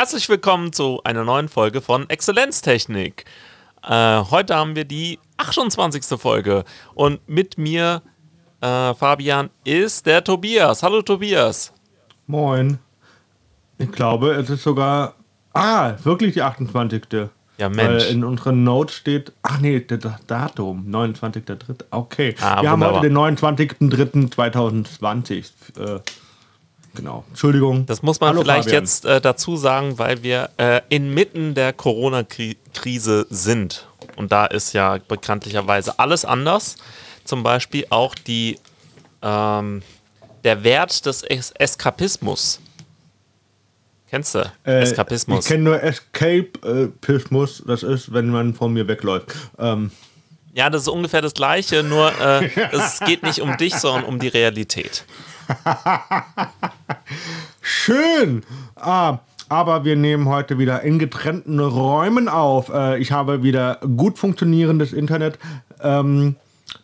Herzlich willkommen zu einer neuen Folge von Exzellenztechnik. Äh, heute haben wir die 28. Folge und mit mir, äh, Fabian, ist der Tobias. Hallo Tobias. Moin. Ich glaube, es ist sogar. Ah, wirklich die 28. Ja, Mensch. Weil in unseren Notes steht. Ach nee, das Datum, 29.03. Okay. Ah, wir haben wunderbar. heute den 29.03.2020. Äh, genau. Entschuldigung. Das muss man Hallo, vielleicht Fabian. jetzt äh, dazu sagen, weil wir äh, inmitten der Corona-Krise sind. Und da ist ja bekanntlicherweise alles anders. Zum Beispiel auch die, ähm, der Wert des es Eskapismus. Kennst du? Äh, Eskapismus. Ich kenne nur Escapismus. Das ist, wenn man von mir wegläuft. Ähm, Ja, das ist ungefähr das Gleiche, nur äh, es geht nicht um dich, sondern um die Realität. Schön! Ah, aber wir nehmen heute wieder in getrennten Räumen auf. Äh, ich habe wieder gut funktionierendes Internet. Ähm,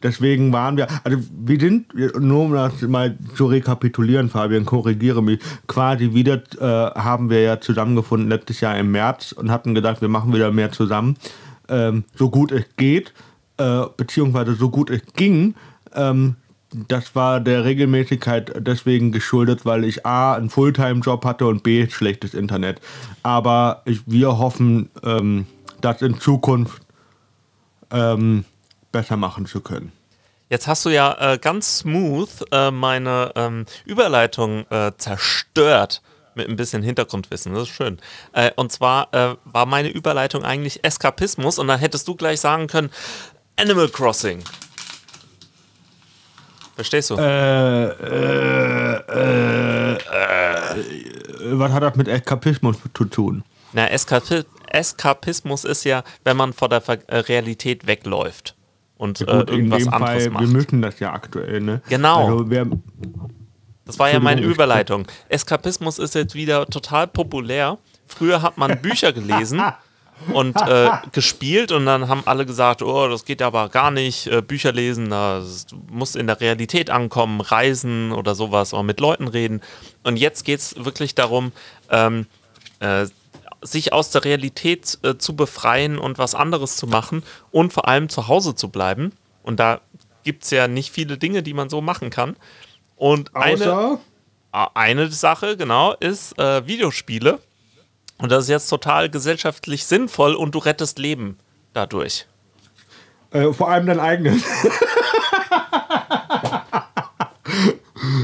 deswegen waren wir, also wir sind, nur um das mal zu rekapitulieren, Fabian, korrigiere mich, quasi wieder äh, haben wir ja zusammengefunden letztes Jahr im März und hatten gedacht, wir machen wieder mehr zusammen, ähm, so gut es geht, äh, beziehungsweise so gut es ging. Ähm, das war der Regelmäßigkeit deswegen geschuldet, weil ich A, einen Fulltime-Job hatte und B, schlechtes Internet. Aber ich, wir hoffen, ähm, das in Zukunft ähm, besser machen zu können. Jetzt hast du ja äh, ganz smooth äh, meine ähm, Überleitung äh, zerstört mit ein bisschen Hintergrundwissen. Das ist schön. Äh, und zwar äh, war meine Überleitung eigentlich Eskapismus und dann hättest du gleich sagen können Animal Crossing. Verstehst du? Äh, äh, äh, äh, was hat das mit Eskapismus zu tun? Na, Eskapi Eskapismus ist ja, wenn man vor der Ver äh, Realität wegläuft und Gut, äh, in irgendwas dem anderes Fall, macht. wir müssen das ja aktuell, ne? Genau. Also wer, Das war ja meine Überleitung. Eskapismus ist jetzt wieder total populär. Früher hat man Bücher gelesen und äh, gespielt und dann haben alle gesagt, oh, das geht aber gar nicht, äh, Bücher lesen, das muss in der Realität ankommen, reisen oder sowas oder mit Leuten reden. Und jetzt geht es wirklich darum, ähm, äh, sich aus der Realität äh, zu befreien und was anderes zu machen und vor allem zu Hause zu bleiben. Und da gibt es ja nicht viele Dinge, die man so machen kann. Und eine, außer, Ah, Eine Sache, genau, ist äh, Videospiele. Und das ist jetzt total gesellschaftlich sinnvoll und du rettest Leben dadurch. äh, vor allem dein eigenes.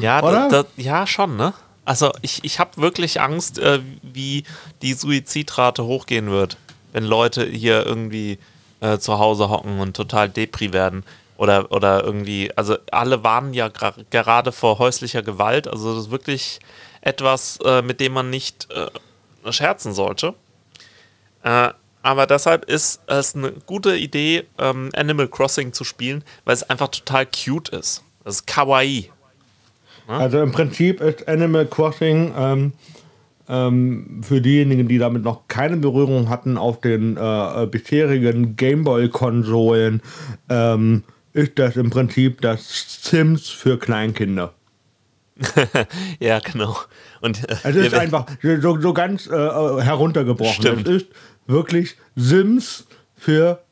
Ja, da, da, ja schon, ne? Also ich, ich habe wirklich Angst, äh, wie die Suizidrate hochgehen wird, wenn Leute hier irgendwie äh, zu Hause hocken und total depri werden. Oder, oder irgendwie, also alle warnen ja gerade vor häuslicher Gewalt. Also das ist wirklich etwas, äh, mit dem man nicht äh, scherzen sollte. Äh, aber deshalb ist es eine gute Idee, ähm, Animal Crossing zu spielen, weil es einfach total cute ist. Das ist kawaii. Also im Prinzip ist Animal Crossing ähm, ähm, für diejenigen, die damit noch keine Berührung hatten auf den äh, äh, bisherigen Gameboy-Konsolen, ähm, ist das im Prinzip das Sims für Kleinkinder. Ja, genau. Und äh, Es ist einfach so, so ganz äh, äh, heruntergebrochen. Stimmt. Es ist wirklich Sims für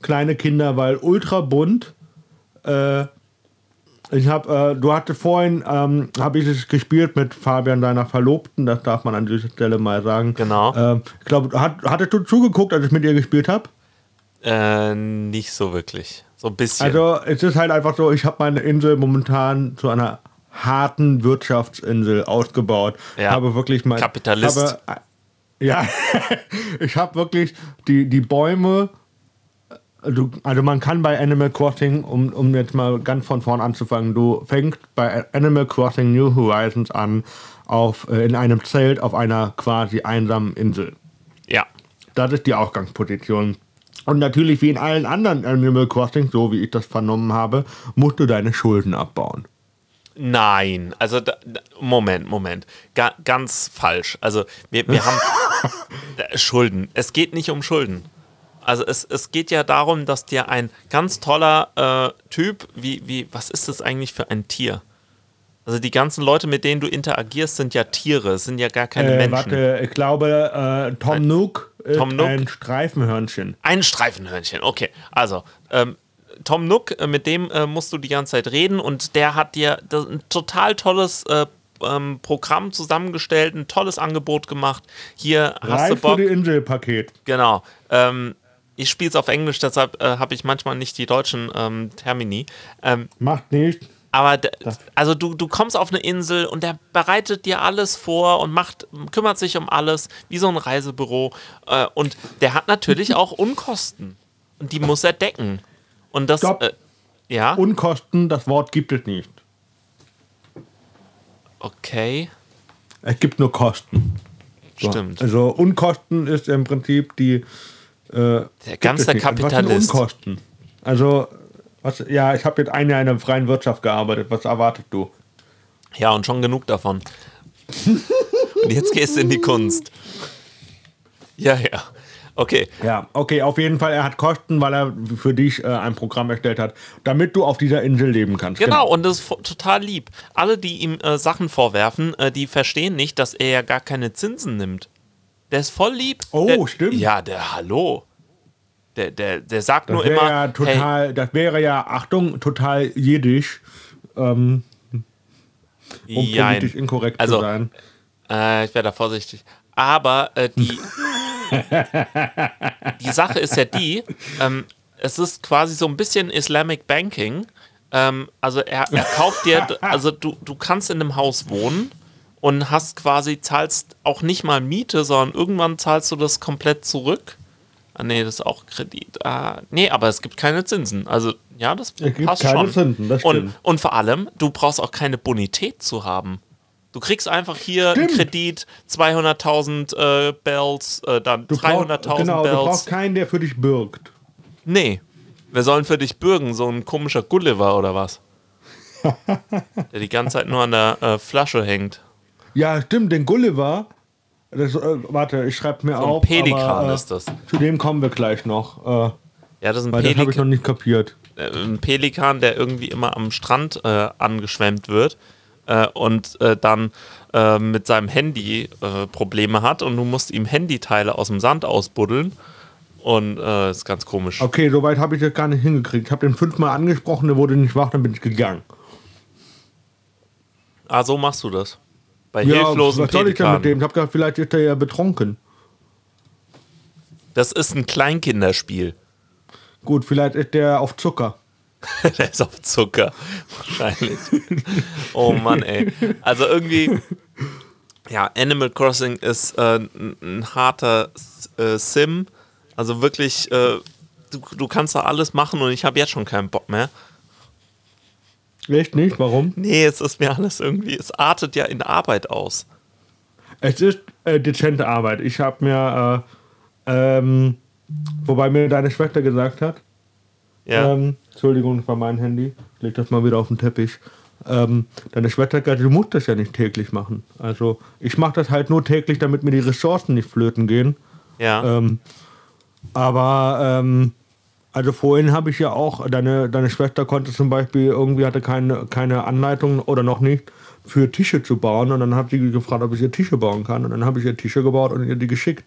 kleine Kinder, weil ultra bunt. Äh, ich habe, äh, du hatte vorhin, ähm, habe ich es gespielt mit Fabian, deiner Verlobten, das darf man an dieser Stelle mal sagen. Genau. Ähm, ich glaube, hat, hattest du zugeguckt, als ich mit ihr gespielt habe? äh, nicht so wirklich. So ein bisschen. Also es ist halt einfach so, ich habe meine Insel momentan zu einer harten Wirtschaftsinsel ausgebaut. Ja. Habe wirklich mal Kapitalist. Habe, äh, ja, ich habe wirklich die, die Bäume. Also, also man kann bei Animal Crossing, um, um jetzt mal ganz von vorn anzufangen, du fängst bei Animal Crossing New Horizons an auf, äh, in einem Zelt auf einer quasi einsamen Insel. ja. Das ist die Ausgangsposition. Und natürlich, wie in allen anderen Animal Crossing, so wie ich das vernommen habe, musst du deine Schulden abbauen. Nein, also da, Moment, Moment. Ga, ganz falsch. Also wir, wir haben Schulden. Es geht nicht um Schulden. Also es, es geht ja darum, dass dir ein ganz toller äh, Typ, wie, wie, was ist das eigentlich für ein Tier? Also die ganzen Leute, mit denen du interagierst, sind ja Tiere, sind ja gar keine Äh, Menschen. warte, ich glaube, äh, Tom Nook ist Tom Nook? ein Streifenhörnchen. Ein Streifenhörnchen, okay. Also, ähm, Tom Nook, äh, mit dem äh, musst du die ganze Zeit reden und der hat dir ein total tolles äh, ähm, Programm zusammengestellt, ein tolles Angebot gemacht. Hier hast du Reich für Bock. die Inselpaket. Genau. Ähm, ich spiele es auf Englisch, deshalb äh, habe ich manchmal nicht die deutschen ähm, Termini. Ähm, Macht nicht. aber also du, du kommst auf eine Insel und der bereitet dir alles vor und macht, kümmert sich um alles, wie so ein Reisebüro. Äh, und der hat natürlich auch Unkosten. Und die muss er decken. Und das, äh, ja, Unkosten, das Wort gibt es nicht. okay, Es gibt nur Kosten. So. stimmt. Also Unkosten ist im Prinzip die. Äh, Der ganze sind Kapitalist. Unkosten? Also, was, ja, ich habe jetzt ein Jahr in der freien Wirtschaft gearbeitet. Was erwartet du? Ja, und schon genug davon. und jetzt gehst du in die Kunst. Ja, ja. Okay. Ja, okay, auf jeden Fall, er hat Kosten, weil er für dich äh, ein Programm erstellt hat, damit du auf dieser Insel leben kannst. Genau, und das ist total lieb. Alle, die ihm äh, Sachen vorwerfen, äh, die verstehen nicht, dass er ja gar keine Zinsen nimmt. Der ist voll lieb. Oh, der, stimmt. Ja, der Hallo. Der, der, der sagt Das nur wäre immer, ja hey, total, das wäre ja, Achtung, total jiddisch, ähm, um jein. politisch inkorrekt Also, zu sein. Äh, ich wäre da vorsichtig. Aber äh, die, die Sache ist ja die, ähm, es ist quasi so ein bisschen Islamic Banking. Ähm, also er, er kauft dir, also du, du kannst in einem Haus wohnen und hast quasi, zahlst auch nicht mal Miete, sondern irgendwann zahlst du das komplett zurück. Ah, nee, das ist auch Kredit. Ah, nee, aber es gibt keine Zinsen. Also, ja, das Es gibt passt keine schon. Zinsen, das und, stimmt. und vor allem, du brauchst auch keine Bonität zu haben. Du kriegst einfach hier einen Stimmt. Kredit, 200.000 äh, Bells, äh, dann Du brauchst, 300.000 genau, du Bells. brauchst keinen, der für dich bürgt. Nee. Wer soll denn für dich bürgen? So ein komischer Gulliver oder was? der die ganze Zeit nur an der äh, Flasche hängt. Ja, stimmt, den Gulliver, das, äh, warte, ich schreibe mir So ein auf. Pelikan aber, äh, ist das. Zu dem kommen wir gleich noch, äh, Ja, das ist ein, weil das habe ich noch Pelikan, nicht kapiert. äh, ein Pelikan, der irgendwie immer am Strand äh, angeschwemmt wird äh, und äh, dann äh, mit seinem Handy äh, Probleme hat und du musst ihm Handyteile aus dem Sand ausbuddeln. Und äh, ist ganz komisch. Okay, soweit habe ich das gar nicht hingekriegt. Ich habe den fünfmal angesprochen, der wurde nicht wach, dann bin ich gegangen. Ah, so machst du das. Bei Ja, hilflosen was soll ich denn mit dem? Ich habe gedacht, vielleicht ist er ja betrunken. Das ist ein Kleinkinderspiel. Gut, vielleicht ist der auf Zucker. Der ist auf Zucker. Wahrscheinlich. oh Mann, ey. Also irgendwie. Ja, Animal Crossing ist äh, ein, ein harter äh, Sim. Also wirklich, äh, du, du kannst da alles machen und ich habe jetzt schon keinen Bock mehr. Echt nicht? Warum? Nee, es ist mir alles irgendwie, es artet ja in Arbeit aus. Es ist äh, dezente Arbeit. Ich habe mir, äh, ähm, wobei mir deine Schwester gesagt hat, Ja. ähm, Entschuldigung, das war mein Handy, ich leg das mal wieder auf den Teppich. Ähm, deine Schwester hat gesagt, du musst das ja nicht täglich machen. Also ich mache das halt nur täglich, damit mir die Ressourcen nicht flöten gehen. ja. Ähm, aber ähm, also vorhin habe ich ja auch, deine, deine Schwester konnte zum Beispiel, irgendwie hatte keine, keine Anleitung oder noch nicht für Tische zu bauen und dann hat sie gefragt, ob ich ihr Tische bauen kann und dann habe ich ihr Tische gebaut und ihr die geschickt.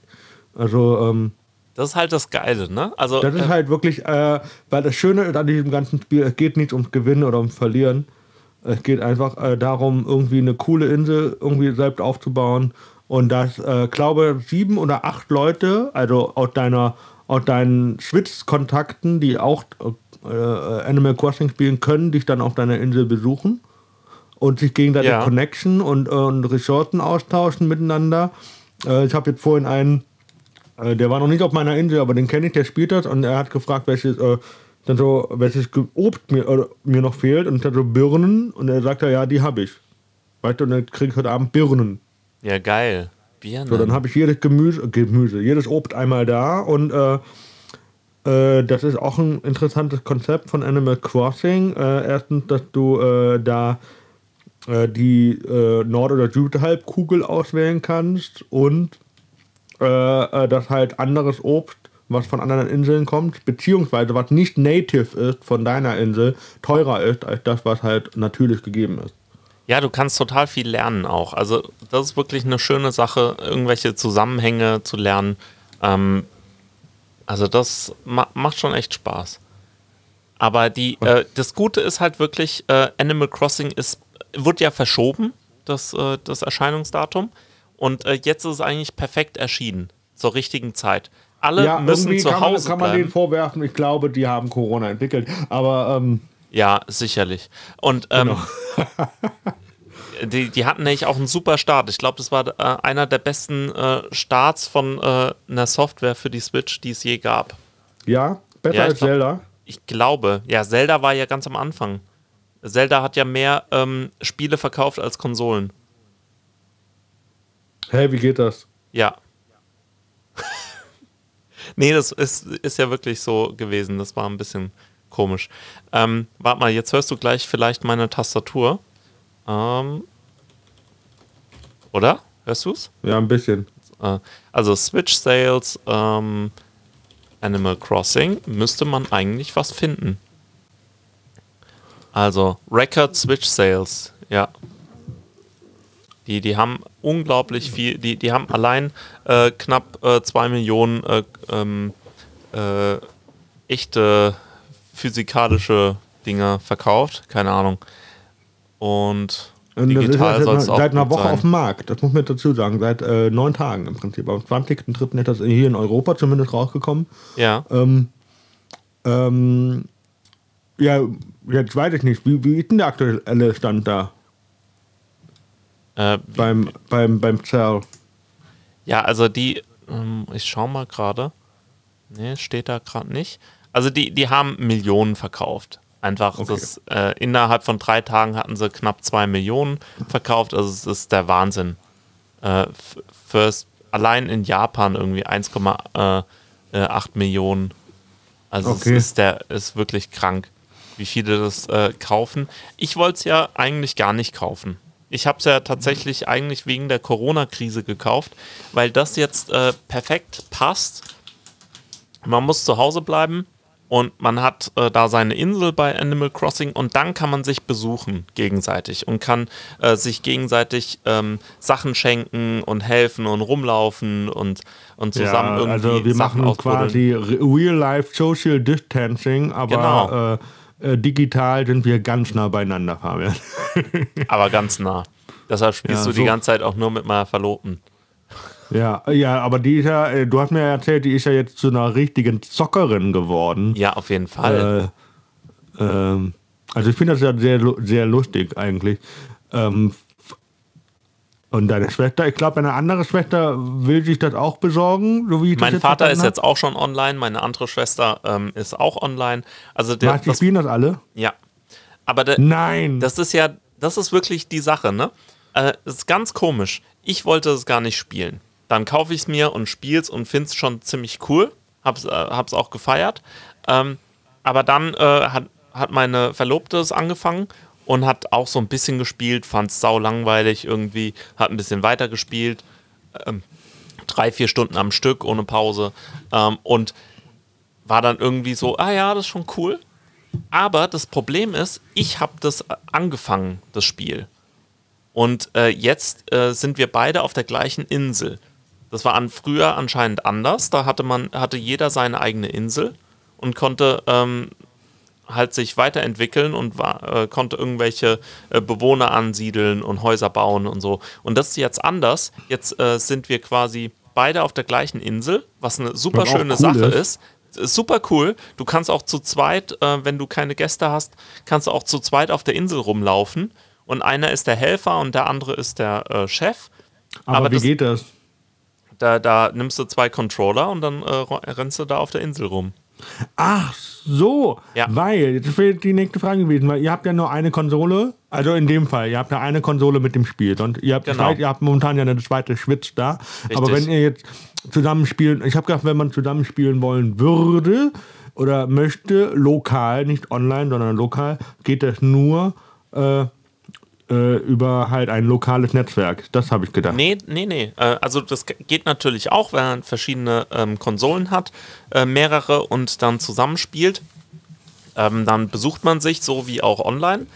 Also ähm, das ist halt das Geile, ne? Also, das ist äh, halt wirklich, äh, weil das Schöne an diesem ganzen Spiel, es geht nicht ums Gewinnen oder ums Verlieren. Es geht einfach äh, darum, irgendwie eine coole Insel irgendwie selbst aufzubauen. Und dass, äh, glaube sieben oder acht Leute, also aus deiner, aus deinen Schwitz-Kontakten, die auch äh, Animal Crossing spielen können, dich dann auf deiner Insel besuchen und sich gegenseitig Ja. Connection und, äh, und Ressourcen austauschen miteinander. Äh, ich habe jetzt vorhin einen, äh, der war noch nicht auf meiner Insel, aber den kenne ich, der spielt das und er hat gefragt, welches, äh, dann so, welches Obst mir, äh, mir noch fehlt und dann so Birnen und er sagt, ja, die habe ich. Weißt du, und dann kriege ich heute Abend Birnen. ja, geil. Birnen. So, dann habe ich jedes Gemüse, äh, Gemüse, jedes Obst einmal da und äh, äh, das ist auch ein interessantes Konzept von Animal Crossing. Äh, erstens, dass du äh, da äh, die Nord- oder Südhalbkugel auswählen kannst und äh, äh, dass halt anderes Obst, was von anderen Inseln kommt, beziehungsweise was nicht native ist von deiner Insel, teurer ist als das, was halt natürlich gegeben ist. Ja, du kannst total viel lernen auch. Also das ist wirklich eine schöne Sache, irgendwelche Zusammenhänge zu lernen. Ähm, also das ma macht schon echt Spaß. Aber die, äh, das Gute ist halt wirklich, äh, Animal Crossing ist, wird ja verschoben, das, äh, das Erscheinungsdatum. Und äh, jetzt ist es eigentlich perfekt erschienen, zur richtigen Zeit. Alle Ja, müssen zu kann man, Hause kann man bleiben. denen vorwerfen, ich glaube, die haben Corona entwickelt. Aber ähm, Ja, sicherlich. Und ähm, Genau. die, die hatten nämlich auch einen super Start. Ich glaube, das war äh, einer der besten äh, Starts von äh, einer Software für die Switch, die es je gab. ja, besser Ja, als glaub- Zelda. Ich glaube, ja, Zelda war ja ganz am Anfang. Zelda hat ja mehr ähm, Spiele verkauft als Konsolen. Hä, wie geht das? Ja. nee, das ist, ist ja wirklich so gewesen. Das war ein bisschen komisch. Ähm, warte mal, jetzt hörst du gleich vielleicht meine Tastatur. Ähm, oder? Hörst du es? Ja, ein bisschen. Äh, also Switch Sales, ähm, Animal Crossing, müsste man eigentlich was finden. Also Record Switch Sales, ja. Die, die haben unglaublich viel, die, die haben allein äh, knapp 2 Millionen äh, ähm, äh, echte physikalische Dinger verkauft, keine Ahnung. Und digital ja soll seit, es auch seit einer Woche sein. auf dem Markt. Das muss man dazu sagen. Seit äh, neun Tagen im Prinzip. Am 20.03. ist das hier in Europa zumindest rausgekommen. Ja. Ähm, ähm, ja, jetzt weiß ich nicht. Wie, wie ist denn der aktuelle Stand da Äh, beim, beim, beim Cell? Ja, also die, ähm, ich schau mal gerade. Nee, steht da gerade nicht. Also die, die haben Millionen verkauft. Einfach, Okay. das, äh, innerhalb von drei Tagen hatten sie knapp zwei Millionen verkauft. Also es ist der Wahnsinn. Äh, first, allein in Japan irgendwie 1,8 Millionen. Also Okay. es ist, der, ist wirklich krank, wie viele das äh, kaufen. Ich wollte es ja eigentlich gar nicht kaufen. Ich habe es ja tatsächlich eigentlich wegen der Corona-Krise gekauft, weil das jetzt äh, perfekt passt. Man muss zu Hause bleiben und man hat äh, da seine Insel bei Animal Crossing und dann kann man sich besuchen gegenseitig und kann äh, sich gegenseitig ähm, Sachen schenken und helfen und rumlaufen und, und zusammen irgendwie also wir Sachen machen quasi Real-Life Social Distancing, aber Genau. Äh, digital sind wir ganz nah beieinander, Fabian. aber ganz nah. Deshalb spielst Ja, du die so. ganze Zeit auch nur mit meiner Verlobten. Ja, ja, aber die ist ja, äh, du hast mir ja erzählt, die ist ja jetzt zu einer richtigen Zockerin geworden. Ja, auf jeden Fall. Äh, ähm, also ich finde das ja sehr, sehr lustig eigentlich. Ähm, und deine Schwester, ich glaube, eine andere Schwester will sich das auch besorgen, so wie ich das mein Vater ist jetzt auch schon online, meine andere Schwester ähm, ist auch online. Also der. Was, die das, spielen das alle? ja. Aber der, Nein. Das ist ja, das ist wirklich die Sache, ne? Äh, das ist ganz komisch. Ich wollte es gar nicht spielen. Dann kaufe ich es mir und spiele es und finde es schon ziemlich cool. Hab's, äh, hab's auch gefeiert. Ähm, aber dann äh, hat, hat meine Verlobte es angefangen und hat auch so ein bisschen gespielt, fand es sau langweilig irgendwie, hat ein bisschen weiter gespielt. Ähm, drei, vier Stunden am Stück ohne Pause. Ähm, und war dann irgendwie so, ah ja, das ist schon cool. Aber das Problem ist, ich habe das angefangen, das Spiel. Und äh, jetzt äh, sind wir beide auf der gleichen Insel. Das war an, früher anscheinend anders. Da hatte man, hatte jeder seine eigene Insel und konnte ähm, halt sich weiterentwickeln und war, äh, konnte irgendwelche äh, Bewohner ansiedeln und Häuser bauen und so. Und das ist jetzt anders. Jetzt äh, sind wir quasi beide auf der gleichen Insel, was eine super schöne cool Sache ist. ist. Ist super cool. Du kannst auch zu zweit, äh, wenn du keine Gäste hast, kannst du auch zu zweit auf der Insel rumlaufen. Und einer ist der Helfer und der andere ist der äh, Chef. aber, aber wie das- geht das? Da, da nimmst du zwei Controller und dann äh, rennst du da auf der Insel rum. Ach so, Ja. weil, das wäre die nächste Frage gewesen, weil ihr habt ja nur eine Konsole, also in dem Fall, ihr habt ja eine Konsole mit dem Spiel und ihr habt, Genau. zwei, ihr habt momentan ja eine zweite Switch da, aber Richtig. wenn ihr jetzt zusammenspielen, ich habe gedacht, wenn man zusammenspielen wollen würde oder möchte, lokal, nicht online, sondern lokal, geht das nur äh, äh, über halt ein lokales Netzwerk, das habe ich gedacht. Nee, nee, nee. Äh, also das geht natürlich auch, wenn man verschiedene ähm, Konsolen hat, äh, mehrere und dann zusammenspielt. Ähm, dann besucht man sich so wie auch online.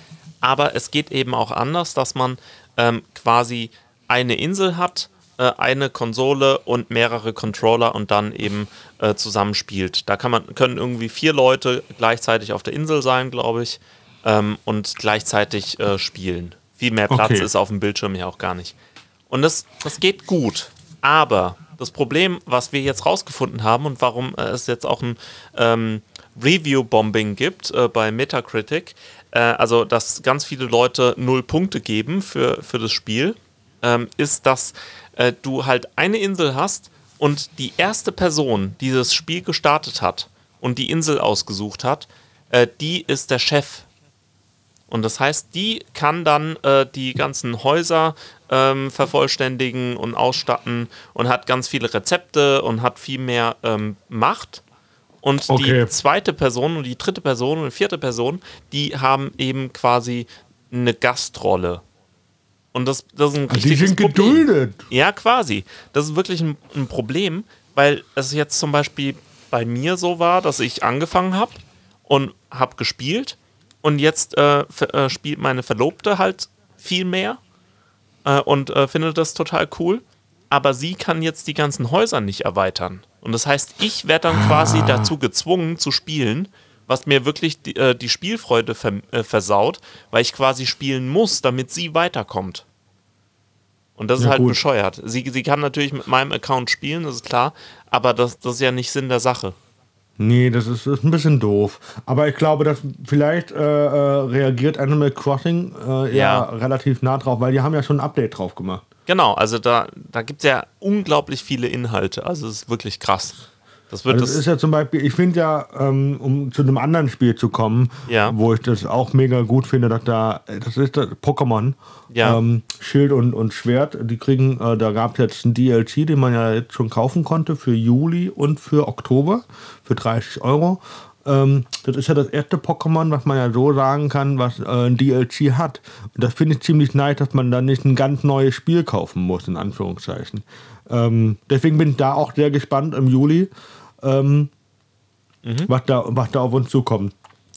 aber es geht eben auch anders, dass man ähm, quasi eine Insel hat, äh, eine Konsole und mehrere Controller und dann eben äh, zusammenspielt. Da kann man, können irgendwie vier Leute gleichzeitig auf der Insel sein, glaube ich, ähm, und gleichzeitig äh, spielen. Viel mehr Platz Okay. ist auf dem Bildschirm ja auch gar nicht. Und das, das geht gut. Aber das Problem, was wir jetzt rausgefunden haben und warum äh, es jetzt auch ein ähm, Review-Bombing gibt äh, bei Metacritic, äh, also dass ganz viele Leute null Punkte geben für, für das Spiel, ähm, ist, dass äh, du halt eine Insel hast und die erste Person, die das Spiel gestartet hat und die Insel ausgesucht hat, äh, die ist der Chef und das heißt, die kann dann äh, die ganzen Häuser ähm, vervollständigen und ausstatten und hat ganz viele Rezepte und hat viel mehr ähm, Macht. Und Okay. die zweite Person und die dritte Person und die vierte Person, die haben eben quasi eine Gastrolle. Und das, das ist ein Die richtiges sind Problem. geduldet. Ja, quasi. Das ist wirklich ein, ein Problem, weil es jetzt zum Beispiel bei mir so war, dass ich angefangen habe und habe gespielt und jetzt äh, äh, spielt meine Verlobte halt viel mehr äh, und äh, findet das total cool. Aber sie kann jetzt die ganzen Häuser nicht erweitern. Und das heißt, ich werde dann quasi dazu gezwungen zu spielen, was mir wirklich die, äh, die Spielfreude ver äh, versaut, weil ich quasi spielen muss, damit sie weiterkommt. Und das ist Ja, halt gut. bescheuert. Sie, sie kann natürlich mit meinem Account spielen, das ist klar, aber das, das ist ja nicht Sinn der Sache. Nee, das ist, ist ein bisschen doof. Aber ich glaube, dass vielleicht äh, äh, reagiert Animal Crossing äh, ja. Ja. relativ nah drauf, weil die haben ja schon ein Update drauf gemacht. Genau, also da, da gibt es ja unglaublich viele Inhalte. Also es ist wirklich krass. Das wird Also das. ist ja zum Beispiel, ich finde ja, ähm, um zu einem anderen Spiel zu kommen, Ja. wo ich das auch mega gut finde, dass da, das ist das Pokémon, Ja. ähm, Schild und, und Schwert, die kriegen, äh, da gab es jetzt einen DLC, den man ja jetzt schon kaufen konnte für Juli und für Oktober für 30 Euro. Ähm, das ist ja das erste Pokémon, was man ja so sagen kann, was äh, ein DLC hat. Und das finde ich ziemlich nice, dass man dann nicht ein ganz neues Spiel kaufen muss, in Anführungszeichen. Ähm, deswegen bin ich da auch sehr gespannt im Juli, ähm, was, da, was da auf uns zukommt.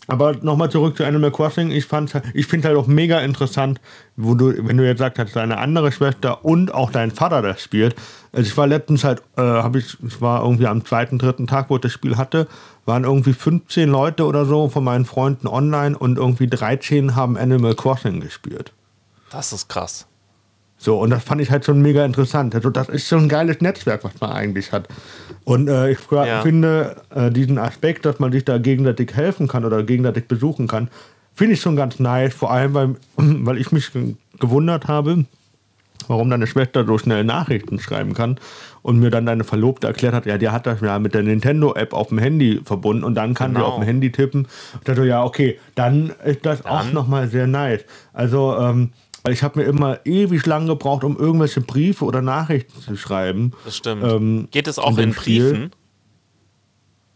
Aber nochmal zurück zu Animal Crossing. Ich, fand's ich finde halt auch mega interessant, wo du, wenn du jetzt sagst, dass deine andere Schwester und auch dein Vater das spielt. Also ich war letztens halt, äh, habe ich, ich war irgendwie am zweiten, dritten Tag, wo ich das Spiel hatte, waren irgendwie 15 Leute oder so von meinen Freunden online und irgendwie 13 haben Animal Crossing gespielt. Das ist krass. So, und das fand ich halt schon mega interessant. Also, das ist schon ein geiles Netzwerk, was man eigentlich hat. Und äh, ich Ja. finde äh, diesen Aspekt, dass man sich da gegenseitig helfen kann oder gegenseitig besuchen kann, finde ich schon ganz nice. Vor allem, weil, weil ich mich ge- gewundert habe, warum deine Schwester so schnell Nachrichten schreiben kann und mir dann deine Verlobte erklärt hat, ja, die hat das ja mit der Nintendo-App auf dem Handy verbunden und dann kann sie Genau. auf dem Handy tippen. Und dachte, ja, okay, dann ist das auch nochmal sehr nice. Also, ähm, ich habe mir immer ewig lang gebraucht, um irgendwelche Briefe oder Nachrichten zu schreiben. Das stimmt. Ähm, Geht es auch in in Spiel? Briefen?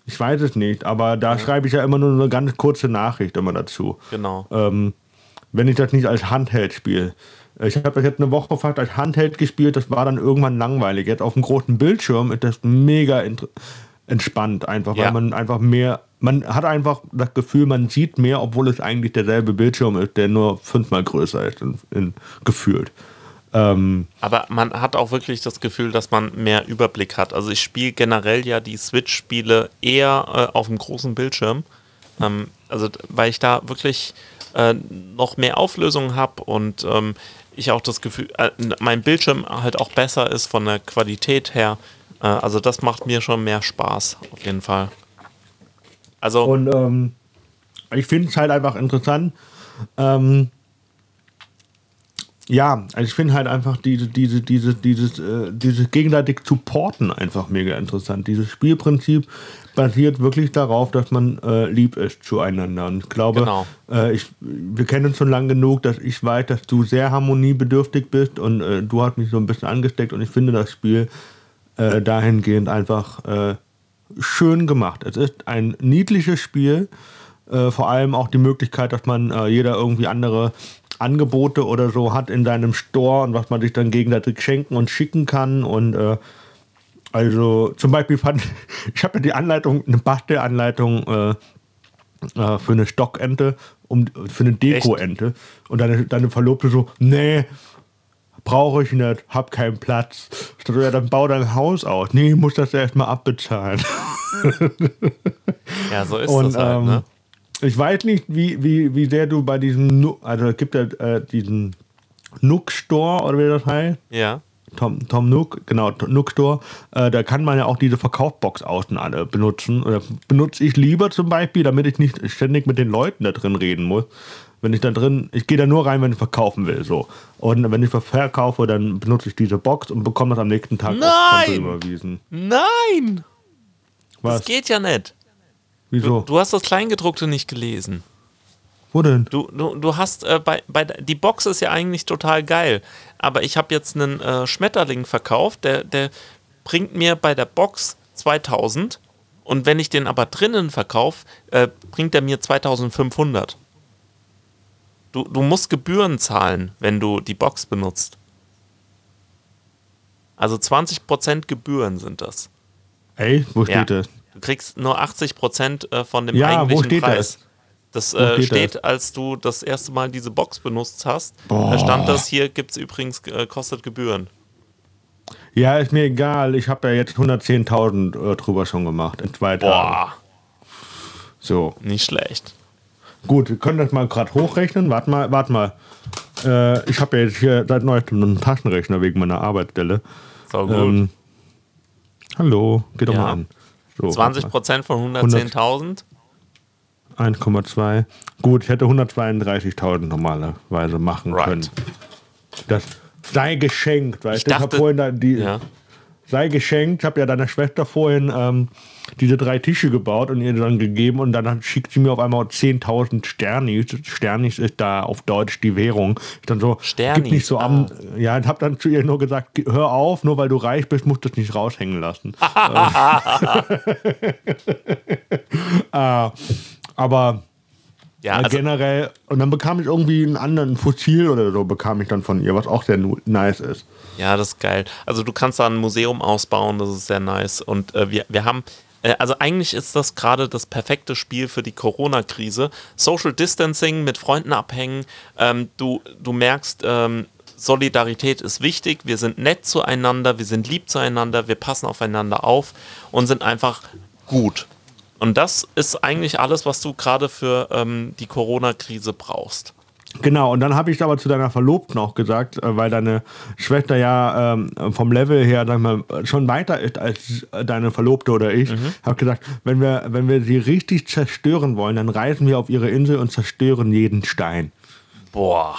Ich weiß es nicht, aber da schreibe ich ja immer nur eine ganz kurze Nachricht immer dazu. Genau. ähm, wenn ich das nicht als Handheld spiele. Ich habe das jetzt eine Woche fast als Handheld gespielt, das war dann irgendwann langweilig. Jetzt auf dem großen Bildschirm ist das mega entspannt, einfach, Ja. weil man einfach mehr, man hat einfach das Gefühl, man sieht mehr, obwohl es eigentlich derselbe Bildschirm ist, der nur fünfmal größer ist, in, in, gefühlt. Ähm, Aber man hat auch wirklich das Gefühl, dass man mehr Überblick hat. Also ich spiele generell ja die Switch-Spiele eher äh, auf dem großen Bildschirm. Ähm, also weil ich da wirklich äh, noch mehr Auflösung habe und ähm, ich auch das Gefühl, äh, mein Bildschirm halt auch besser ist von der Qualität her. Äh, also das macht mir schon mehr Spaß, auf jeden Fall. Also Und ähm, ich finde es halt einfach interessant. Ähm, ja, also ich finde halt einfach diese, diese, diese, dieses, äh, dieses gegenseitig Supporten einfach mega interessant. Dieses Spielprinzip basiert wirklich darauf, dass man äh, lieb ist zueinander. Und ich glaube, Genau. äh, ich, wir kennen uns schon lang genug, dass ich weiß, dass du sehr harmoniebedürftig bist und äh, du hast mich so ein bisschen angesteckt und ich finde das Spiel äh, dahingehend einfach äh, schön gemacht. Es ist ein niedliches Spiel, äh, vor allem auch die Möglichkeit, dass man äh, jeder irgendwie andere Angebote oder so hat in seinem Store und was man sich dann gegenseitig schenken und schicken kann und äh, also zum Beispiel fand ich habe ja die Anleitung, eine Bastelanleitung äh, äh, für eine Stockente, um, für eine Dekoente. Und deine, deine Verlobte so, nee, brauche ich nicht, hab keinen Platz. Dachte, ja, dann bau dein Haus aus. Nee, ich muss das erstmal abbezahlen. Ja, so ist Und das halt, ähm, ne? ich weiß nicht, wie, wie, wie sehr du bei diesem, Nu- also es gibt ja äh, diesen Nook Store oder wie das heißt. Ja. Tom, Tom Nook, genau, Nook Store, äh, da kann man ja auch diese Verkaufsbox außen alle benutzen. Oder benutze ich lieber zum Beispiel, damit ich nicht ständig mit den Leuten da drin reden muss. Wenn ich da drin, ich gehe da nur rein, wenn ich verkaufen will. So. Und wenn ich was verkaufe, dann benutze ich diese Box und bekomme das am nächsten Tag Nein! überwiesen. Nein! Was? Das geht ja nicht. Wieso? Du hast das Kleingedruckte nicht gelesen. Wo denn? Du, du, du hast äh, bei, bei die Box ist ja eigentlich total geil, aber ich habe jetzt einen äh, Schmetterling verkauft, der, der bringt mir bei der Box 2000 und wenn ich den aber drinnen verkaufe, äh, bringt er mir 2500. Du, du musst Gebühren zahlen, wenn du die Box benutzt. Also 20% Gebühren sind das. Ey, wo Ja. steht das? Du kriegst nur 80% äh, von dem Ja, wo eigentlichen steht Preis. Das, äh, steht das? als du das erste Mal diese Box benutzt hast. Boah. Da stand das hier, gibt es übrigens, äh, kostet Gebühren. Ja, ist mir egal. Ich habe ja jetzt 110.000 äh, drüber schon gemacht in zwei Tagen. Boah, So. nicht schlecht. Gut, wir können das mal gerade hochrechnen. Warte mal, warte mal. Äh, ich habe ja jetzt hier seit neuestem einen Taschenrechner wegen meiner Arbeitsstelle. So gut. Ähm, hallo, geh doch Ja. mal an. So, 20% von 110.000? 1,2. Gut, ich hätte 132.000 normalerweise machen Right. können. Das sei geschenkt, weißt Ich? Ich habe dachte- vorhin da die, Ja. Sei geschenkt. Ich habe ja deiner Schwester vorhin ähm, diese drei Tische gebaut und ihr dann gegeben und dann schickt sie mir auf einmal 10.000 Sternis. Sternis ist da auf Deutsch die Währung. Ich dann so, Sternis, gib nicht so am, ja, und habe dann zu ihr nur gesagt, "Ge- hör auf, nur weil du reich bist, musst du es nicht raushängen lassen. äh, aber Ja, also, generell, und dann bekam ich irgendwie einen anderen Fossil oder so, bekam ich dann von ihr, was auch sehr nice ist. ja, das ist geil. Also du kannst da ein Museum ausbauen, das ist sehr nice. Und äh, wir, wir haben, äh, also eigentlich ist das gerade das perfekte Spiel für die Corona-Krise. Social Distancing, mit Freunden abhängen. Ähm, du, du merkst, ähm, Solidarität ist wichtig, wir sind nett zueinander, wir sind lieb zueinander, wir passen aufeinander auf und sind einfach gut. Und das ist eigentlich alles, was du gerade für ähm, die Corona-Krise brauchst. Genau, und dann habe ich aber zu deiner Verlobten auch gesagt, äh, weil deine Schwester ja ähm, vom Level her sag mal, schon weiter ist als deine Verlobte oder ich, habe gesagt, wenn wir, wenn wir sie richtig zerstören wollen, dann reisen wir auf ihre Insel und zerstören jeden Stein Boah.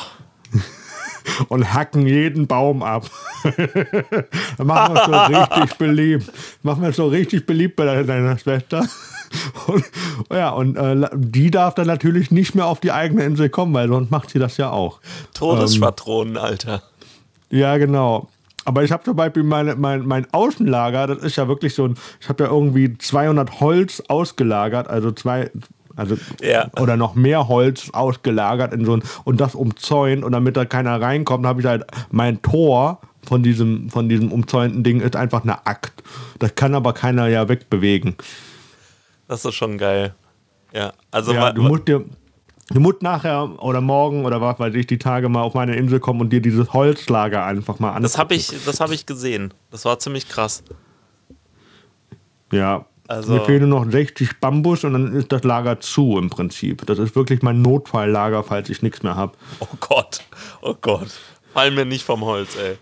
Und hacken jeden Baum ab. dann machen wir es so richtig beliebt. Machen wir so richtig beliebt bei deiner, Schwester. Und, ja, und äh, die darf dann natürlich nicht mehr auf die eigene Insel kommen, weil sonst macht sie das ja auch. Todesschwadronen, Alter. Ja, genau. Aber ich habe zum Beispiel meine, mein, mein Außenlager, das ist ja wirklich so ein, ich habe ja irgendwie 200 Holz ausgelagert, also zwei, also Ja. oder noch mehr Holz ausgelagert in so ein, und das umzäunt und damit da keiner reinkommt, habe ich halt mein Tor von diesem, von diesem umzäunten Ding ist einfach eine Akt. Das kann aber keiner ja wegbewegen. Das ist schon geil. Ja, also Ja, du musst dir, du musst nachher oder morgen oder was weiß ich, die Tage mal auf meine Insel kommen und dir dieses Holzlager einfach mal anschauen. das habe ich, das hab ich gesehen. Das war ziemlich krass. Ja. Also- Mir fehlen nur noch 60 Bambus und dann ist das Lager zu im Prinzip. Das ist wirklich mein Notfalllager, falls ich nichts mehr habe. Oh Gott, oh Gott. Fall mir nicht vom Holz, ey.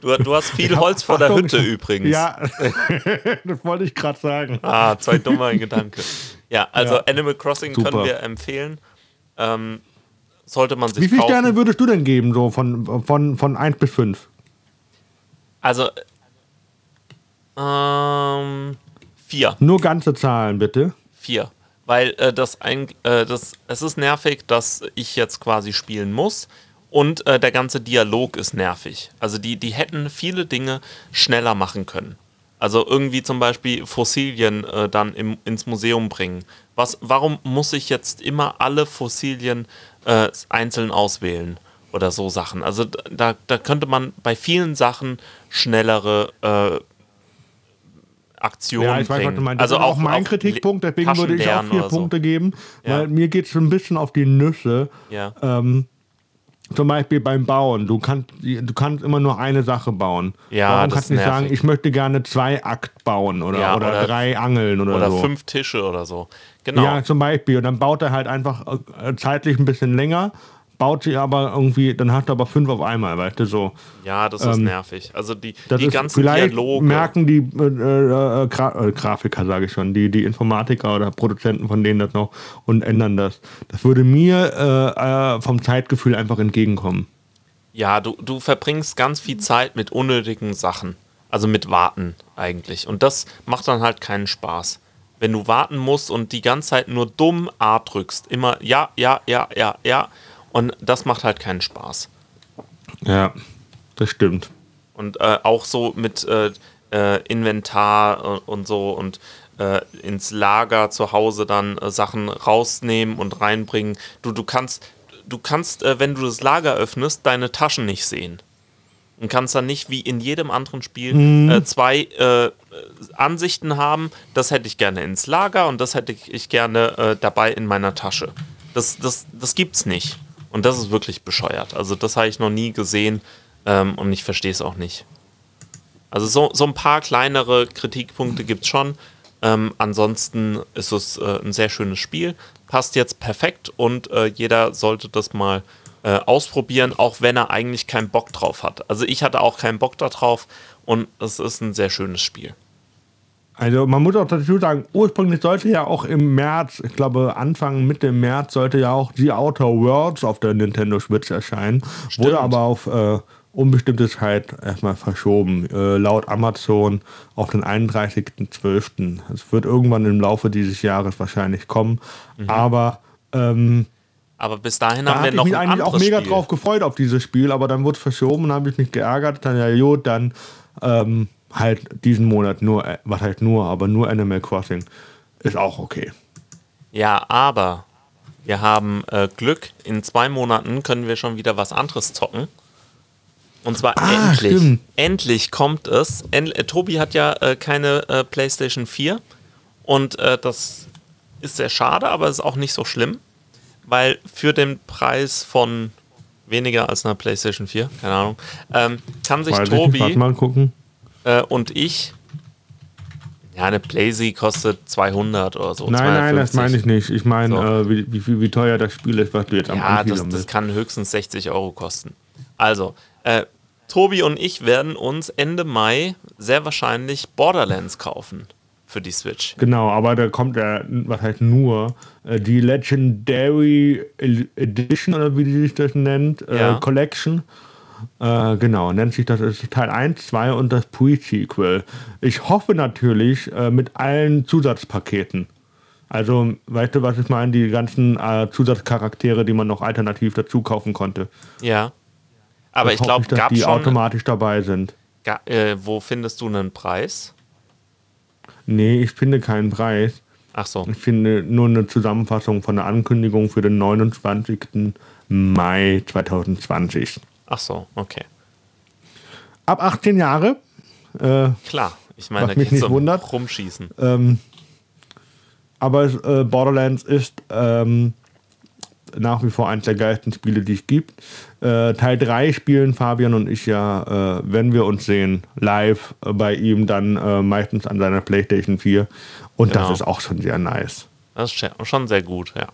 Du, du hast viel Holz vor der Hütte übrigens. Ja, das wollte ich gerade sagen. Ah, zwei dumme Gedanke. Ja, also Ja. Animal Crossing Super. können wir empfehlen. Ähm, sollte man sich Wie viele kaufen. Sterne würdest du denn geben, so von, von, von 1 bis 5? Also, ähm, vier. Nur ganze Zahlen, bitte. Vier. Weil äh, das ein, äh, das, es ist nervig, dass ich jetzt quasi spielen muss. Und äh, der ganze Dialog ist nervig. Also die, die hätten viele Dinge schneller machen können. Also irgendwie zum Beispiel Fossilien äh, dann im, ins Museum bringen. Was, warum muss ich jetzt immer alle Fossilien äh, einzeln auswählen? Oder so Sachen. Also da, da könnte man bei vielen Sachen schnellere äh, Aktion Ja, ich weiß, was bringen. du meinst. Das also ist auch mein auch Kritikpunkt, deswegen würde ich auch vier oder Punkte geben, Ja. weil mir geht es ein bisschen auf die Nüsse. So. Ja. Ähm, zum Beispiel beim Bauen. Du kannst, du kannst immer nur eine Sache bauen. Ja, Warum kannst du nicht sagen, ich möchte gerne zwei Akt bauen oder, Ja, oder, oder- drei Angeln oder, Oder so. fünf Tische oder so. Genau. Ja, zum Beispiel. Und dann baut er halt einfach äh, zeitlich ein bisschen länger, baut sich aber irgendwie, dann hast du aber fünf auf einmal, weißt du, so. Ja, das ist nervig. Also die, Ähm, die ganzen vielleicht Dialoge. merken die äh, äh, Gra äh, Grafiker, sage ich schon, die, die Informatiker oder Produzenten von denen das noch und ändern das. Das würde mir äh, äh, vom Zeitgefühl einfach entgegenkommen. Ja, du, du verbringst ganz viel Zeit mit unnötigen Sachen. Also mit Warten eigentlich. Und das macht dann halt keinen Spaß. Wenn du warten musst und die ganze Zeit nur dumm A drückst. Immer ja, ja, ja, ja, ja. Und das macht halt keinen Spaß. Ja, das stimmt. Und äh, auch so mit äh, äh, Inventar äh, und so und äh, ins Lager zu Hause dann Sachen rausnehmen und reinbringen. Du, du kannst, du kannst, wenn du das Lager öffnest, deine Taschen nicht sehen. Und kannst dann nicht wie in jedem anderen Spiel äh, zwei Ansichten haben. Das hätte ich gerne ins Lager und das hätte ich gerne dabei in meiner Tasche. Das, das, das gibt's nicht. Und das ist wirklich bescheuert. Also das habe ich noch nie gesehen ähm, und ich verstehe es auch nicht. Also so, so ein paar kleinere Kritikpunkte gibt es schon. Ähm, ansonsten ist es äh, ein sehr schönes Spiel. Passt jetzt perfekt und äh, jeder sollte das mal äh, ausprobieren, auch wenn er eigentlich keinen Bock drauf hat. Also ich hatte auch keinen Bock darauf und es ist ein sehr schönes Spiel. Also man muss auch dazu sagen, ursprünglich sollte ja auch im März, ich glaube Anfang Mitte März sollte ja auch The Outer Worlds auf der Nintendo Switch erscheinen. Wurde aber auf äh, unbestimmte Zeit erstmal verschoben. Äh, laut Amazon auf den 31.12. Es wird irgendwann im Laufe dieses Jahres wahrscheinlich kommen. Aber ähm, Aber bis dahin da haben wir habe ich noch mich eigentlich auch mega Spiel. drauf gefreut auf dieses Spiel, aber dann wurde es verschoben und habe ich mich geärgert. Dann ja, gut, dann ähm, halt diesen Monat nur, äh, was halt nur, aber nur Animal Crossing ist auch okay. Ja, aber wir haben äh, Glück. In zwei Monaten können wir schon wieder was anderes zocken. Und zwar Ah, endlich. stimmt. Endlich kommt es. End äh, Tobi hat ja äh, keine äh, PlayStation 4. Und äh, das ist sehr schade, aber ist auch nicht so schlimm. Weil für den Preis von weniger als einer PlayStation 4, keine Ahnung, ähm, kann sich Weiß ich Tobi warte mal gucken. Äh, und ich. Ja, eine Playsee kostet 200 oder so. Nein, nein, das 250. meine ich nicht. Ich meine, So. äh, wie, wie, wie teuer das Spiel ist, was du jetzt am Ja, das, Anspielen das bist. kann höchstens 60 Euro kosten. Also, äh, Tobi und ich werden uns Ende Mai sehr wahrscheinlich Borderlands kaufen für die Switch. Genau, aber da kommt ja, was heißt nur, äh, die Legendary Edition oder wie die sich das nennt, äh, Ja. Collection. Äh, genau, nennt sich das ist Teil 1, 2 und das Pre-Sequel. Ich hoffe natürlich äh, mit allen Zusatzpaketen. Also, weißt du, was ich meine? Die ganzen äh, Zusatzcharaktere, die man noch alternativ dazu kaufen konnte. Ja. Aber Das ich glaube, dass die automatisch dabei sind. Ga, äh, wo findest du einen Preis? Nee, ich finde keinen Preis. Ach so. Ich finde nur eine Zusammenfassung von der Ankündigung für den 29. Mai 2020. Ach so, okay. Ab 18 Jahre. Äh, Klar. Ich meine, Was da mich nicht um wundert. Rumschießen. ähm, aber äh, Borderlands ist ähm, nach wie vor eines der geilsten Spiele, die es gibt. Äh, Teil 3 spielen Fabian und ich ja, äh, wenn wir uns sehen, live äh, bei ihm, dann äh, meistens an seiner PlayStation 4. Und Genau. das ist auch schon sehr nice. Das ist schon sehr gut, ja.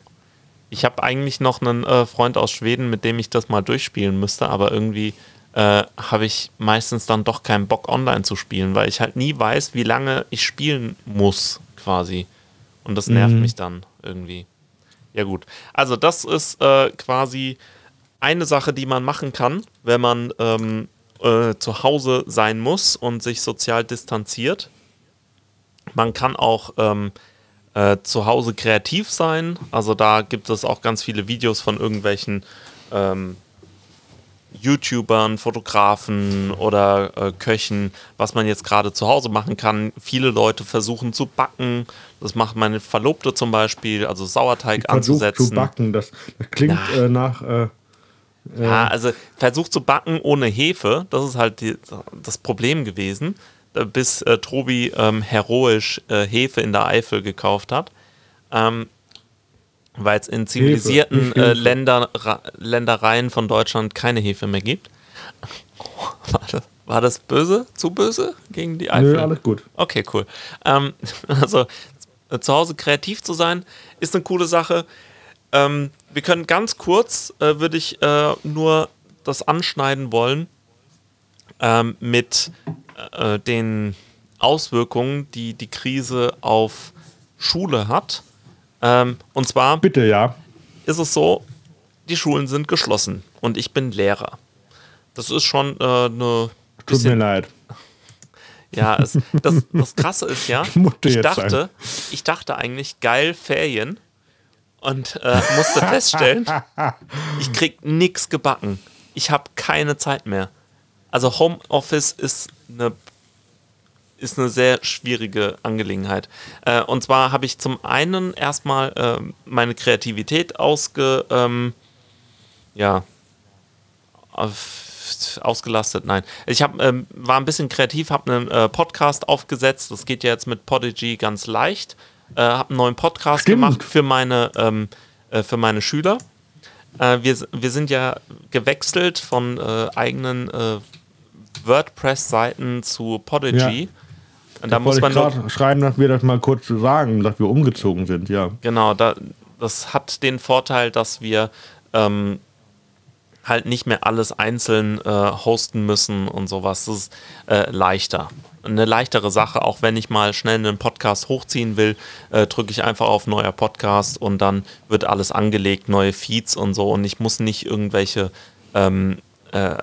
Ich habe eigentlich noch einen äh, Freund aus Schweden, mit dem ich das mal durchspielen müsste, aber irgendwie äh, habe ich meistens dann doch keinen Bock, online zu spielen, weil ich halt nie weiß, wie lange ich spielen muss, quasi. Und das nervt mich dann irgendwie. Ja, gut. Also, das ist äh, quasi eine Sache, die man machen kann, wenn man ähm, äh, zu Hause sein muss und sich sozial distanziert. Man kann auch ähm, äh, zu Hause kreativ sein. Also da gibt es auch ganz viele Videos von irgendwelchen ähm, YouTubern, Fotografen oder äh, Köchen, was man jetzt gerade zu Hause machen kann. Viele Leute versuchen zu backen. Das macht meine Verlobte zum Beispiel, also Sauerteig Versucht anzusetzen. zu backen. Das, das klingt äh, nach. Äh, Ja, also versucht zu backen ohne Hefe, das ist halt die, das Problem gewesen. Äh, bis äh, Tobi ähm, heroisch äh, Hefe in der Eifel gekauft hat. Ähm, weil es in zivilisierten äh, Länder, Ra- Ländereien von Deutschland keine Hefe mehr gibt. War das, war das böse? Zu böse gegen die Eifel? Nö, alles gut. Okay, cool. Ähm, also zu Hause kreativ zu sein, ist eine coole Sache. Ähm, wir können ganz kurz, äh, würde ich äh, nur das anschneiden wollen ähm, mit äh, den Auswirkungen, die die Krise auf Schule hat. Ähm, und zwar Bitte, ja. ist es so, die Schulen sind geschlossen und ich bin Lehrer. Das ist schon äh, eine Tut mir leid. ja, es, das, das Krasse ist ja, ich dachte, ich dachte eigentlich geil Ferien und äh, musste feststellen, ich krieg nix gebacken. Ich habe keine Zeit mehr. Also Homeoffice ist eine ist eine sehr schwierige Angelegenheit. Äh, und zwar habe ich zum einen erstmal ähm, meine Kreativität ausge ähm, ja ausgelastet, nein. Ich hab, ähm, war ein bisschen kreativ, habe einen äh, Podcast aufgesetzt. Das geht ja jetzt mit Podigy ganz leicht. Äh, habe einen neuen Podcast Stimmt. gemacht für meine, ähm, äh, für meine Schüler. Äh, wir, wir sind ja gewechselt von äh, eigenen äh, WordPress-Seiten zu Podigy. Und da muss man gerade schreiben, dass wir das mal kurz sagen, dass wir umgezogen sind, ja. Genau, da, das hat den Vorteil, dass wir ähm, halt nicht mehr alles einzeln äh, hosten müssen und sowas. Das ist äh, leichter. Eine leichtere Sache, auch wenn ich mal schnell einen Podcast hochziehen will, äh, drücke ich einfach auf neuer Podcast und dann wird alles angelegt, neue Feeds und so und ich muss nicht irgendwelche ähm, äh,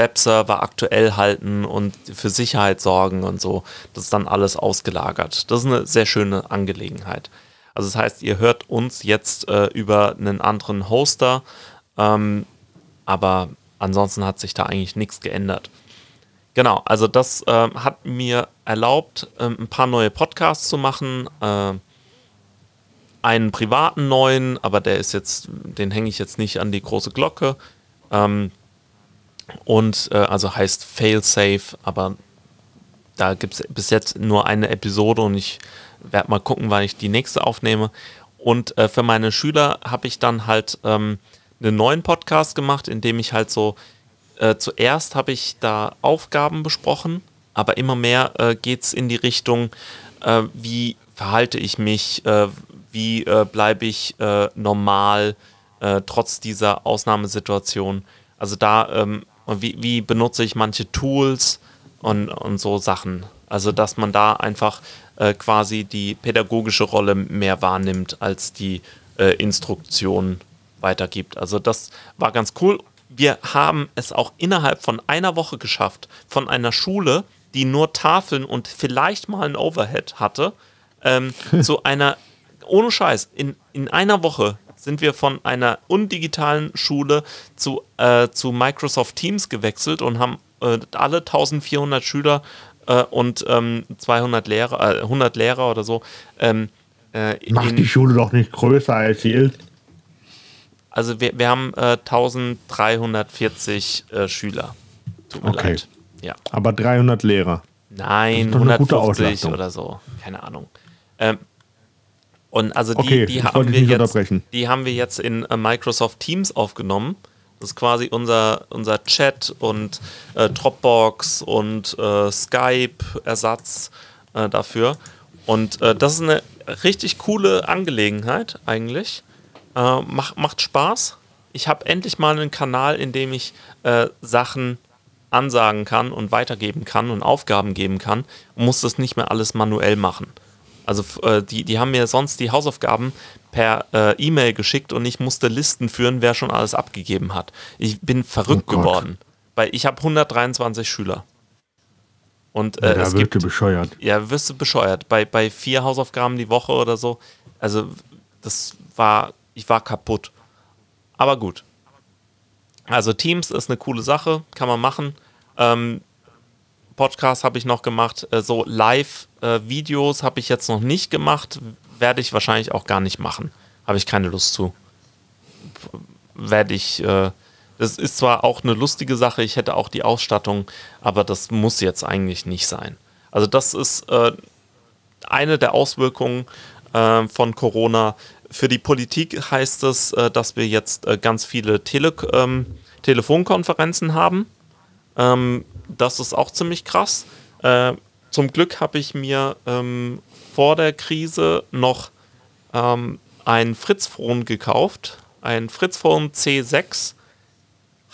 Webserver aktuell halten und für Sicherheit sorgen und so. Das ist dann alles ausgelagert. Das ist eine sehr schöne Angelegenheit. Also das heißt, ihr hört uns jetzt äh, über einen anderen Hoster, ähm, aber ansonsten hat sich da eigentlich nichts geändert. Genau, also das ähm, hat mir erlaubt, ähm, ein paar neue Podcasts zu machen. Äh, einen privaten neuen, aber der ist jetzt, den hänge ich jetzt nicht an die große Glocke. Ähm, und äh, also heißt Failsafe, aber da gibt es bis jetzt nur eine Episode und ich werde mal gucken, wann ich die nächste aufnehme. Und äh, für meine Schüler habe ich dann halt ähm, einen neuen Podcast gemacht, in dem ich halt so, äh, zuerst habe ich da Aufgaben besprochen, aber immer mehr äh, geht es in die Richtung, äh, wie verhalte ich mich, äh, wie äh, bleibe ich äh, normal, trotz dieser Ausnahmesituation. Also da, ähm, und wie, wie benutze ich manche Tools und, und so Sachen. Also dass man da einfach äh, quasi die pädagogische Rolle mehr wahrnimmt, als die äh, Instruktion weitergibt. Also das war ganz cool. Wir haben es auch innerhalb von einer Woche geschafft, von einer Schule, die nur Tafeln und vielleicht mal ein Overhead hatte, ähm, zu einer, ohne Scheiß, in, in einer Woche sind wir von einer undigitalen Schule zu, äh, zu Microsoft Teams gewechselt und haben äh, alle 1400 Schüler äh, und ähm, 200 Lehrer, äh, 100 Lehrer oder so. Ähm, äh, Macht die Schule doch nicht größer als sie ist. also wir, wir haben äh, 1340 äh, Schüler. Tut mir Okay. leid. Ja. Aber 300 Lehrer. Nein, doch eine gute 150 Auslastung. oder so. Keine Ahnung. Ähm, und also die, Okay, die, haben wir jetzt, die haben wir jetzt in äh, Microsoft Teams aufgenommen. Das ist quasi unser, unser Chat und äh, Dropbox und äh, Skype-Ersatz äh, dafür. Und äh, das ist eine richtig coole Angelegenheit eigentlich. Äh, macht, macht Spaß. Ich habe endlich mal einen Kanal, in dem ich Sachen ansagen kann und weitergeben kann und Aufgaben geben kann und muss das nicht mehr alles manuell machen. Also äh, die, die haben mir sonst die Hausaufgaben per äh, E-Mail geschickt und ich musste Listen führen, wer schon alles abgegeben hat. Ich bin verrückt Oh geworden, weil ich habe 123 Schüler. Und äh, da es wird gibt du bescheuert. ja, wirst du bescheuert. Bei, bei vier Hausaufgaben die Woche oder so. Also, das war, ich war kaputt. Aber gut. Also, Teams ist eine coole Sache, kann man machen. Ähm, Podcast habe ich noch gemacht. Äh, so Live-Videos habe ich jetzt noch nicht gemacht. Werde ich wahrscheinlich auch gar nicht machen. Habe ich keine Lust zu. Werde ich. Äh, das ist zwar auch eine lustige Sache, ich hätte auch die Ausstattung, aber das muss jetzt eigentlich nicht sein. Also das ist äh, eine der Auswirkungen äh, von Corona. Für die Politik heißt es, äh, dass wir jetzt äh, ganz viele Tele ähm, Telefonkonferenzen haben. Ähm, das ist auch ziemlich krass. Äh, zum Glück habe ich mir ähm, vor der Krise noch ähm, ein Fritz-Phone gekauft. Ein Fritz-Phone C6.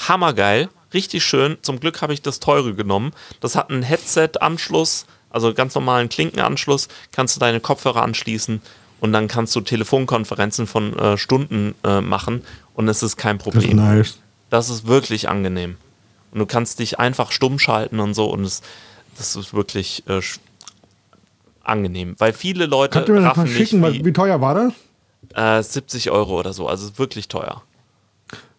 Hammergeil. Richtig schön. Zum Glück habe ich das teure genommen. Das hat einen Headset-Anschluss, also ganz normalen Klinkenanschluss. Kannst du deine Kopfhörer anschließen und dann kannst du Telefonkonferenzen von äh, Stunden äh, machen und es ist kein Problem. Das ist, nice. das ist wirklich angenehm. Und du kannst dich einfach stumm schalten und so und es, das ist wirklich äh, angenehm. Weil viele Leute. Kannst du mir das mal schicken? Wie, wie, teuer war das? Äh, 70 Euro oder so. Also wirklich teuer.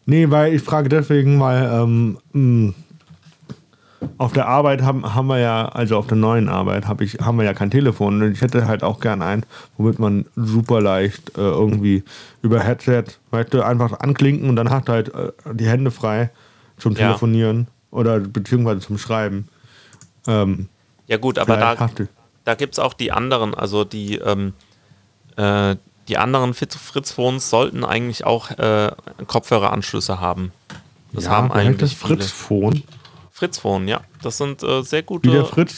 Nee, weil ich frage deswegen, weil ähm, mh, auf der Arbeit haben, haben wir ja, also auf der neuen Arbeit hab ich, haben wir ja kein Telefon. Und ich hätte halt auch gern ein, womit man super leicht äh, irgendwie über Headset, weißt du, einfach anklinken und dann hat halt äh, die Hände frei zum Telefonieren ja. oder beziehungsweise zum Schreiben. Ähm, ja gut, aber da, da gibt es auch die anderen, also die, ähm, äh, die anderen Fritz-Phones sollten eigentlich auch äh, Kopfhöreranschlüsse haben. Das ja, haben eigentlich das Fritz-Phone. Fritz-Phone, ja. Das sind äh, sehr gute. Wie der Fritz.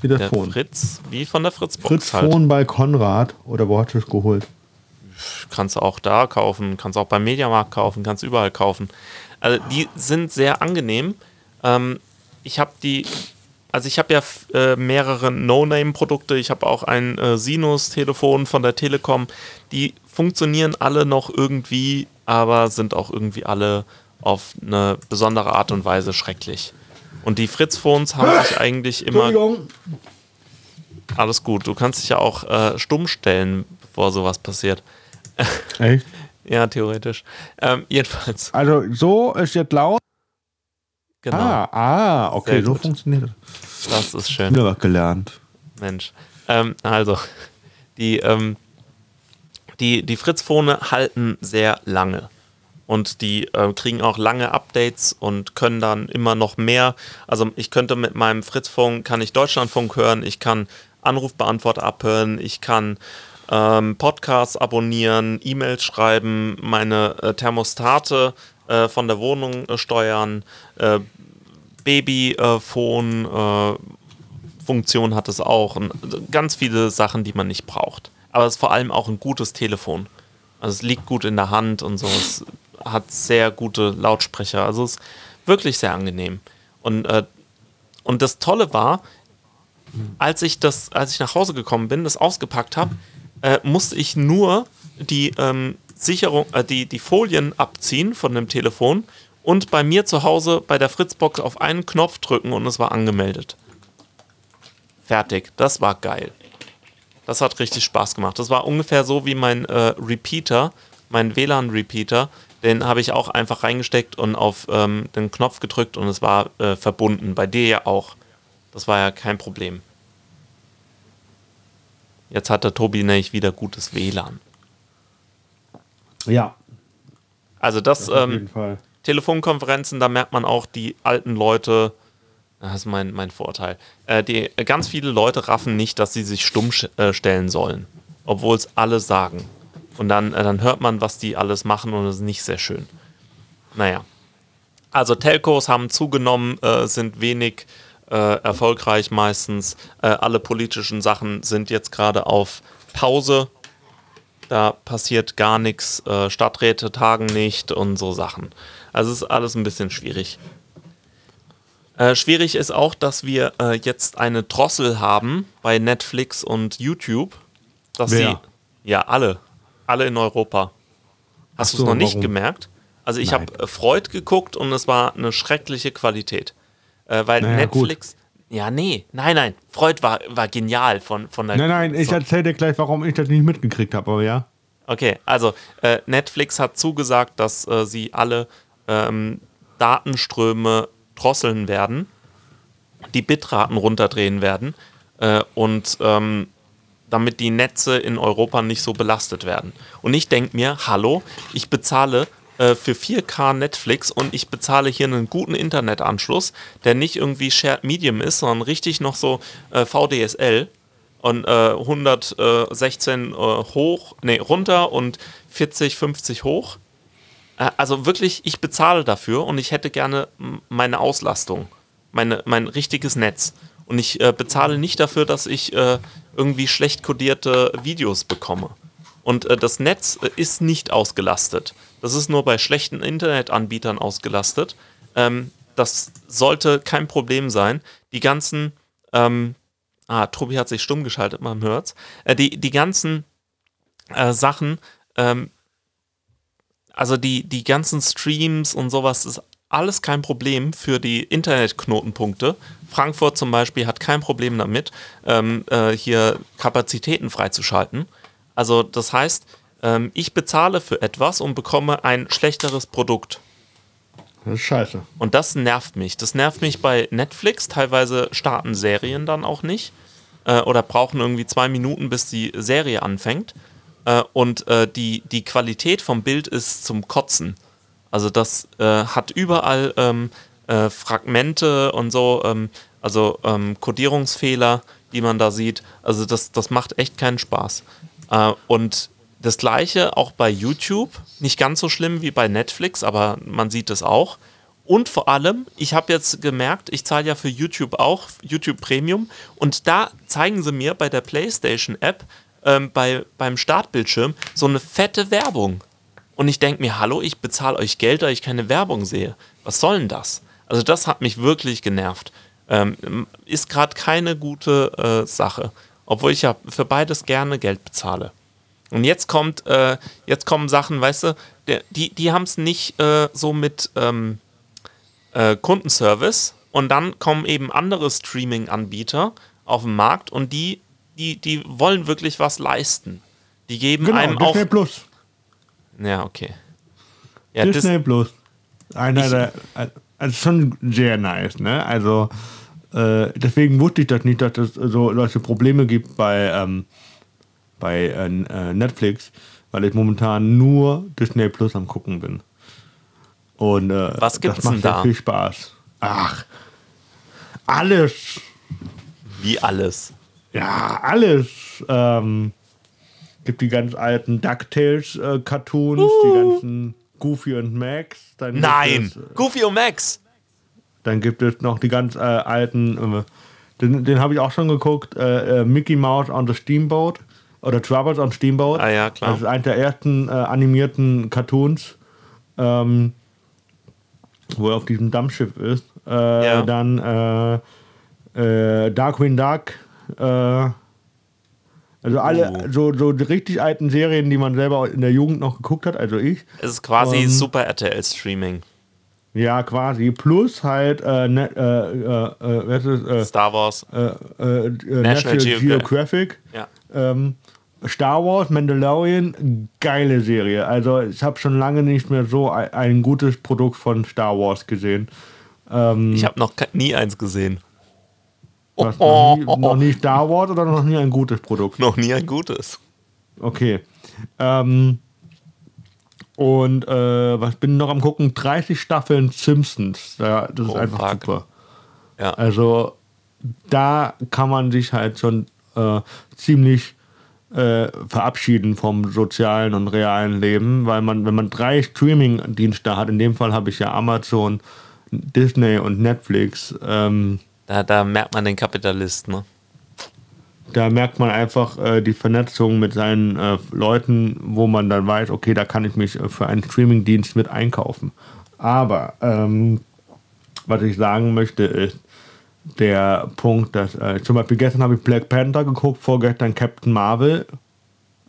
Wie der, der Phone. Fritz, wie von der Fritz-Box. Fritz-Phone halt. bei Konrad oder wo hast du es geholt? Kannst du auch da kaufen, kannst auch beim Mediamarkt kaufen, kannst überall kaufen. Also die sind sehr angenehm. Ähm, ich habe die also ich habe ja äh, mehrere No-Name-Produkte. Ich habe auch ein äh, Sinus-Telefon von der Telekom. Die funktionieren alle noch irgendwie, aber sind auch irgendwie alle auf eine besondere Art und Weise schrecklich. Und die Fritz-Phones haben sich eigentlich immer. Alles gut. Du kannst dich ja auch äh, stumm stellen, bevor sowas passiert. Echt? Ja, theoretisch. Ähm, jedenfalls. Also so ist jetzt laut. Genau. Ah, ah okay, so funktioniert das. Das ist schön. Wieder was gelernt. Mensch. Ähm, also, die, ähm, die, die Fritz-Phone halten sehr lange. Und die äh, kriegen auch lange Updates und können dann immer noch mehr. Also ich könnte mit meinem Fritz-Phone, kann ich Deutschlandfunk hören, ich kann Anrufbeantworter abhören, ich kann ähm, Podcasts abonnieren, E-Mails schreiben, meine äh, Thermostate äh, von der Wohnung äh, steuern, äh, Babyphone-Funktion hat es auch. Und ganz viele Sachen, die man nicht braucht. Aber es ist vor allem auch ein gutes Telefon. Also es liegt gut in der Hand und so. Es hat sehr gute Lautsprecher. Also es ist wirklich sehr angenehm. Und, äh, und das Tolle war, als ich das, als ich nach Hause gekommen bin, das ausgepackt habe, äh, musste ich nur die ähm, Sicherung, äh, die, die Folien abziehen von dem Telefon und bei mir zu Hause bei der Fritzbox auf einen Knopf drücken und es war angemeldet. Fertig. Das war geil. Das hat richtig Spaß gemacht. Das war ungefähr so wie mein äh, Repeater, mein WLAN-Repeater. Den habe ich auch einfach reingesteckt und auf ähm, den Knopf gedrückt und es war äh, verbunden. Bei dir ja auch. Das war ja kein Problem. Jetzt hat der Tobi nämlich wieder gutes WLAN. Ja. Also das, das ähm. Telefonkonferenzen, da merkt man auch die alten Leute, das ist mein, mein Vorteil, äh, die, ganz viele Leute raffen nicht, dass sie sich stumm äh, stellen sollen, obwohl es alle sagen. Und dann, äh, dann hört man, was die alles machen und es ist nicht sehr schön. Naja. Also Telcos haben zugenommen, äh, sind wenig äh, erfolgreich meistens. Äh, alle politischen Sachen sind jetzt gerade auf Pause. Da passiert gar nichts. Stadträte tagen nicht und so Sachen. Also ist alles ein bisschen schwierig. Äh, schwierig ist auch, dass wir äh, jetzt eine Drossel haben bei Netflix und YouTube. Dass Wer? sie. Ja, alle. Alle in Europa. Hast du es noch nicht warum? gemerkt? Also ich habe äh, Freud geguckt und es war eine schreckliche Qualität. Äh, weil naja, Netflix. Gut. Ja, nee, nein, nein. Freud war, war genial von, von der. Nein, nein, ich erzähle dir gleich, warum ich das nicht mitgekriegt habe, aber ja. Okay, also äh, Netflix hat zugesagt, dass äh, sie alle ähm, Datenströme drosseln werden, die Bitraten runterdrehen werden äh, und ähm, damit die Netze in Europa nicht so belastet werden. Und ich denke mir, hallo, ich bezahle äh, für 4K Netflix und ich bezahle hier einen guten Internetanschluss, der nicht irgendwie Shared Medium ist, sondern richtig noch so äh, VDSL und äh, 116 äh, hoch, nee, runter und 40, 50 hoch. Äh, also wirklich, ich bezahle dafür und ich hätte gerne meine Auslastung, meine, mein richtiges Netz. Und ich bezahle nicht dafür, dass ich irgendwie schlecht kodierte Videos bekomme. Und äh, das Netz äh, ist nicht ausgelastet. Das ist nur bei schlechten Internetanbietern ausgelastet. Ähm, das sollte kein Problem sein. Die ganzen, ähm, ah, Tobi hat sich stumm geschaltet, man hört's. Äh, die, die ganzen äh, Sachen, ähm, also die, die ganzen Streams und sowas ist alles kein Problem für die Internetknotenpunkte. Frankfurt zum Beispiel hat kein Problem damit, ähm, äh, hier Kapazitäten freizuschalten. Also das heißt, ähm, ich bezahle für etwas und bekomme ein schlechteres Produkt. Das ist scheiße. Und das nervt mich. Das nervt mich bei Netflix. Teilweise starten Serien dann auch nicht. Äh, oder brauchen irgendwie zwei Minuten, bis die Serie anfängt. Äh, und äh, die, die Qualität vom Bild ist zum Kotzen. Also das äh, hat überall ähm, äh, Fragmente und so, ähm, also ähm, Codierungsfehler, die man da sieht. Also das, das macht echt keinen Spaß. Äh, und das gleiche auch bei YouTube. Nicht ganz so schlimm wie bei Netflix, aber man sieht es auch. Und vor allem, ich habe jetzt gemerkt, ich zahle ja für YouTube auch, YouTube Premium. Und da zeigen sie mir bei der PlayStation App ähm, bei, beim Startbildschirm so eine fette Werbung. Und ich denke mir, hallo, ich bezahle euch Geld, da ich keine Werbung sehe. Was soll denn das? Also das hat mich wirklich genervt. Ähm, ist gerade keine gute äh, Sache. Obwohl ich ja für beides gerne Geld bezahle. Und jetzt kommt, äh, jetzt kommen Sachen, weißt du, der, die, die haben es nicht äh, so mit ähm, äh, Kundenservice und dann kommen eben andere Streaming-Anbieter auf den Markt und die, die, die wollen wirklich was leisten. Die geben Genau, einem Disney auch. Plus. Ja, okay. Ja, Disney Dis Plus. Einer der, also schon sehr nice, ne? Also äh, deswegen wusste ich das nicht, dass es so solche Probleme gibt bei, ähm, bei äh, äh, Netflix, weil ich momentan nur Disney Plus am gucken bin. Und äh, Was gibt's das macht denn sehr da? viel Spaß. Ach, alles. wie alles. Ja, alles. Ähm, gibt die ganz alten DuckTales-Cartoons, die ganzen Goofy und Max. Nein! es, äh, Goofy und Max! Dann gibt es noch die ganz äh, alten, äh, den, den habe ich auch schon geguckt, äh, äh, Mickey Mouse on the Steamboat oder Troubles on Steamboat. Ah ja, klar. Das ist einer der ersten äh, animierten Cartoons, ähm, wo er auf diesem Dampfschiff ist. Ja. Dann Darkwing Duck. Äh, also alle Oh. so, so die richtig alten Serien, die man selber in der Jugend noch geguckt hat, also ich. Es ist quasi Ähm, Super RTL-Streaming. Ja, quasi. Plus halt äh, ne, äh, äh, äh, was ist, äh, Star Wars. äh, äh, äh, National Geogra- Geographic. Ja. Ähm, Star Wars, Mandalorian, geile Serie. Also ich habe schon lange nicht mehr so ein, ein gutes Produkt von Star Wars gesehen. Ähm, Ich habe noch nie eins gesehen. was, Oh, noch, nie, noch nie Star Wars oder noch nie ein gutes Produkt? Noch nie ein gutes. Okay. Ähm, und äh, was bin noch am gucken? 30 Staffeln Simpsons. Ja, das ist Oh, einfach fuck. super. Ja. Also da kann man sich halt schon äh, ziemlich äh, verabschieden vom sozialen und realen Leben, weil man, wenn man drei Streaming-Dienste hat, in dem Fall habe ich ja Amazon, Disney und Netflix, ähm, Da, da merkt man den Kapitalist, ne? Da merkt man einfach äh, die Vernetzung mit seinen äh, Leuten, wo man dann weiß, okay, da kann ich mich äh, für einen Streamingdienst mit einkaufen. Aber ähm, was ich sagen möchte ist der Punkt, dass äh, zum Beispiel gestern habe ich Black Panther geguckt, vorgestern Captain Marvel.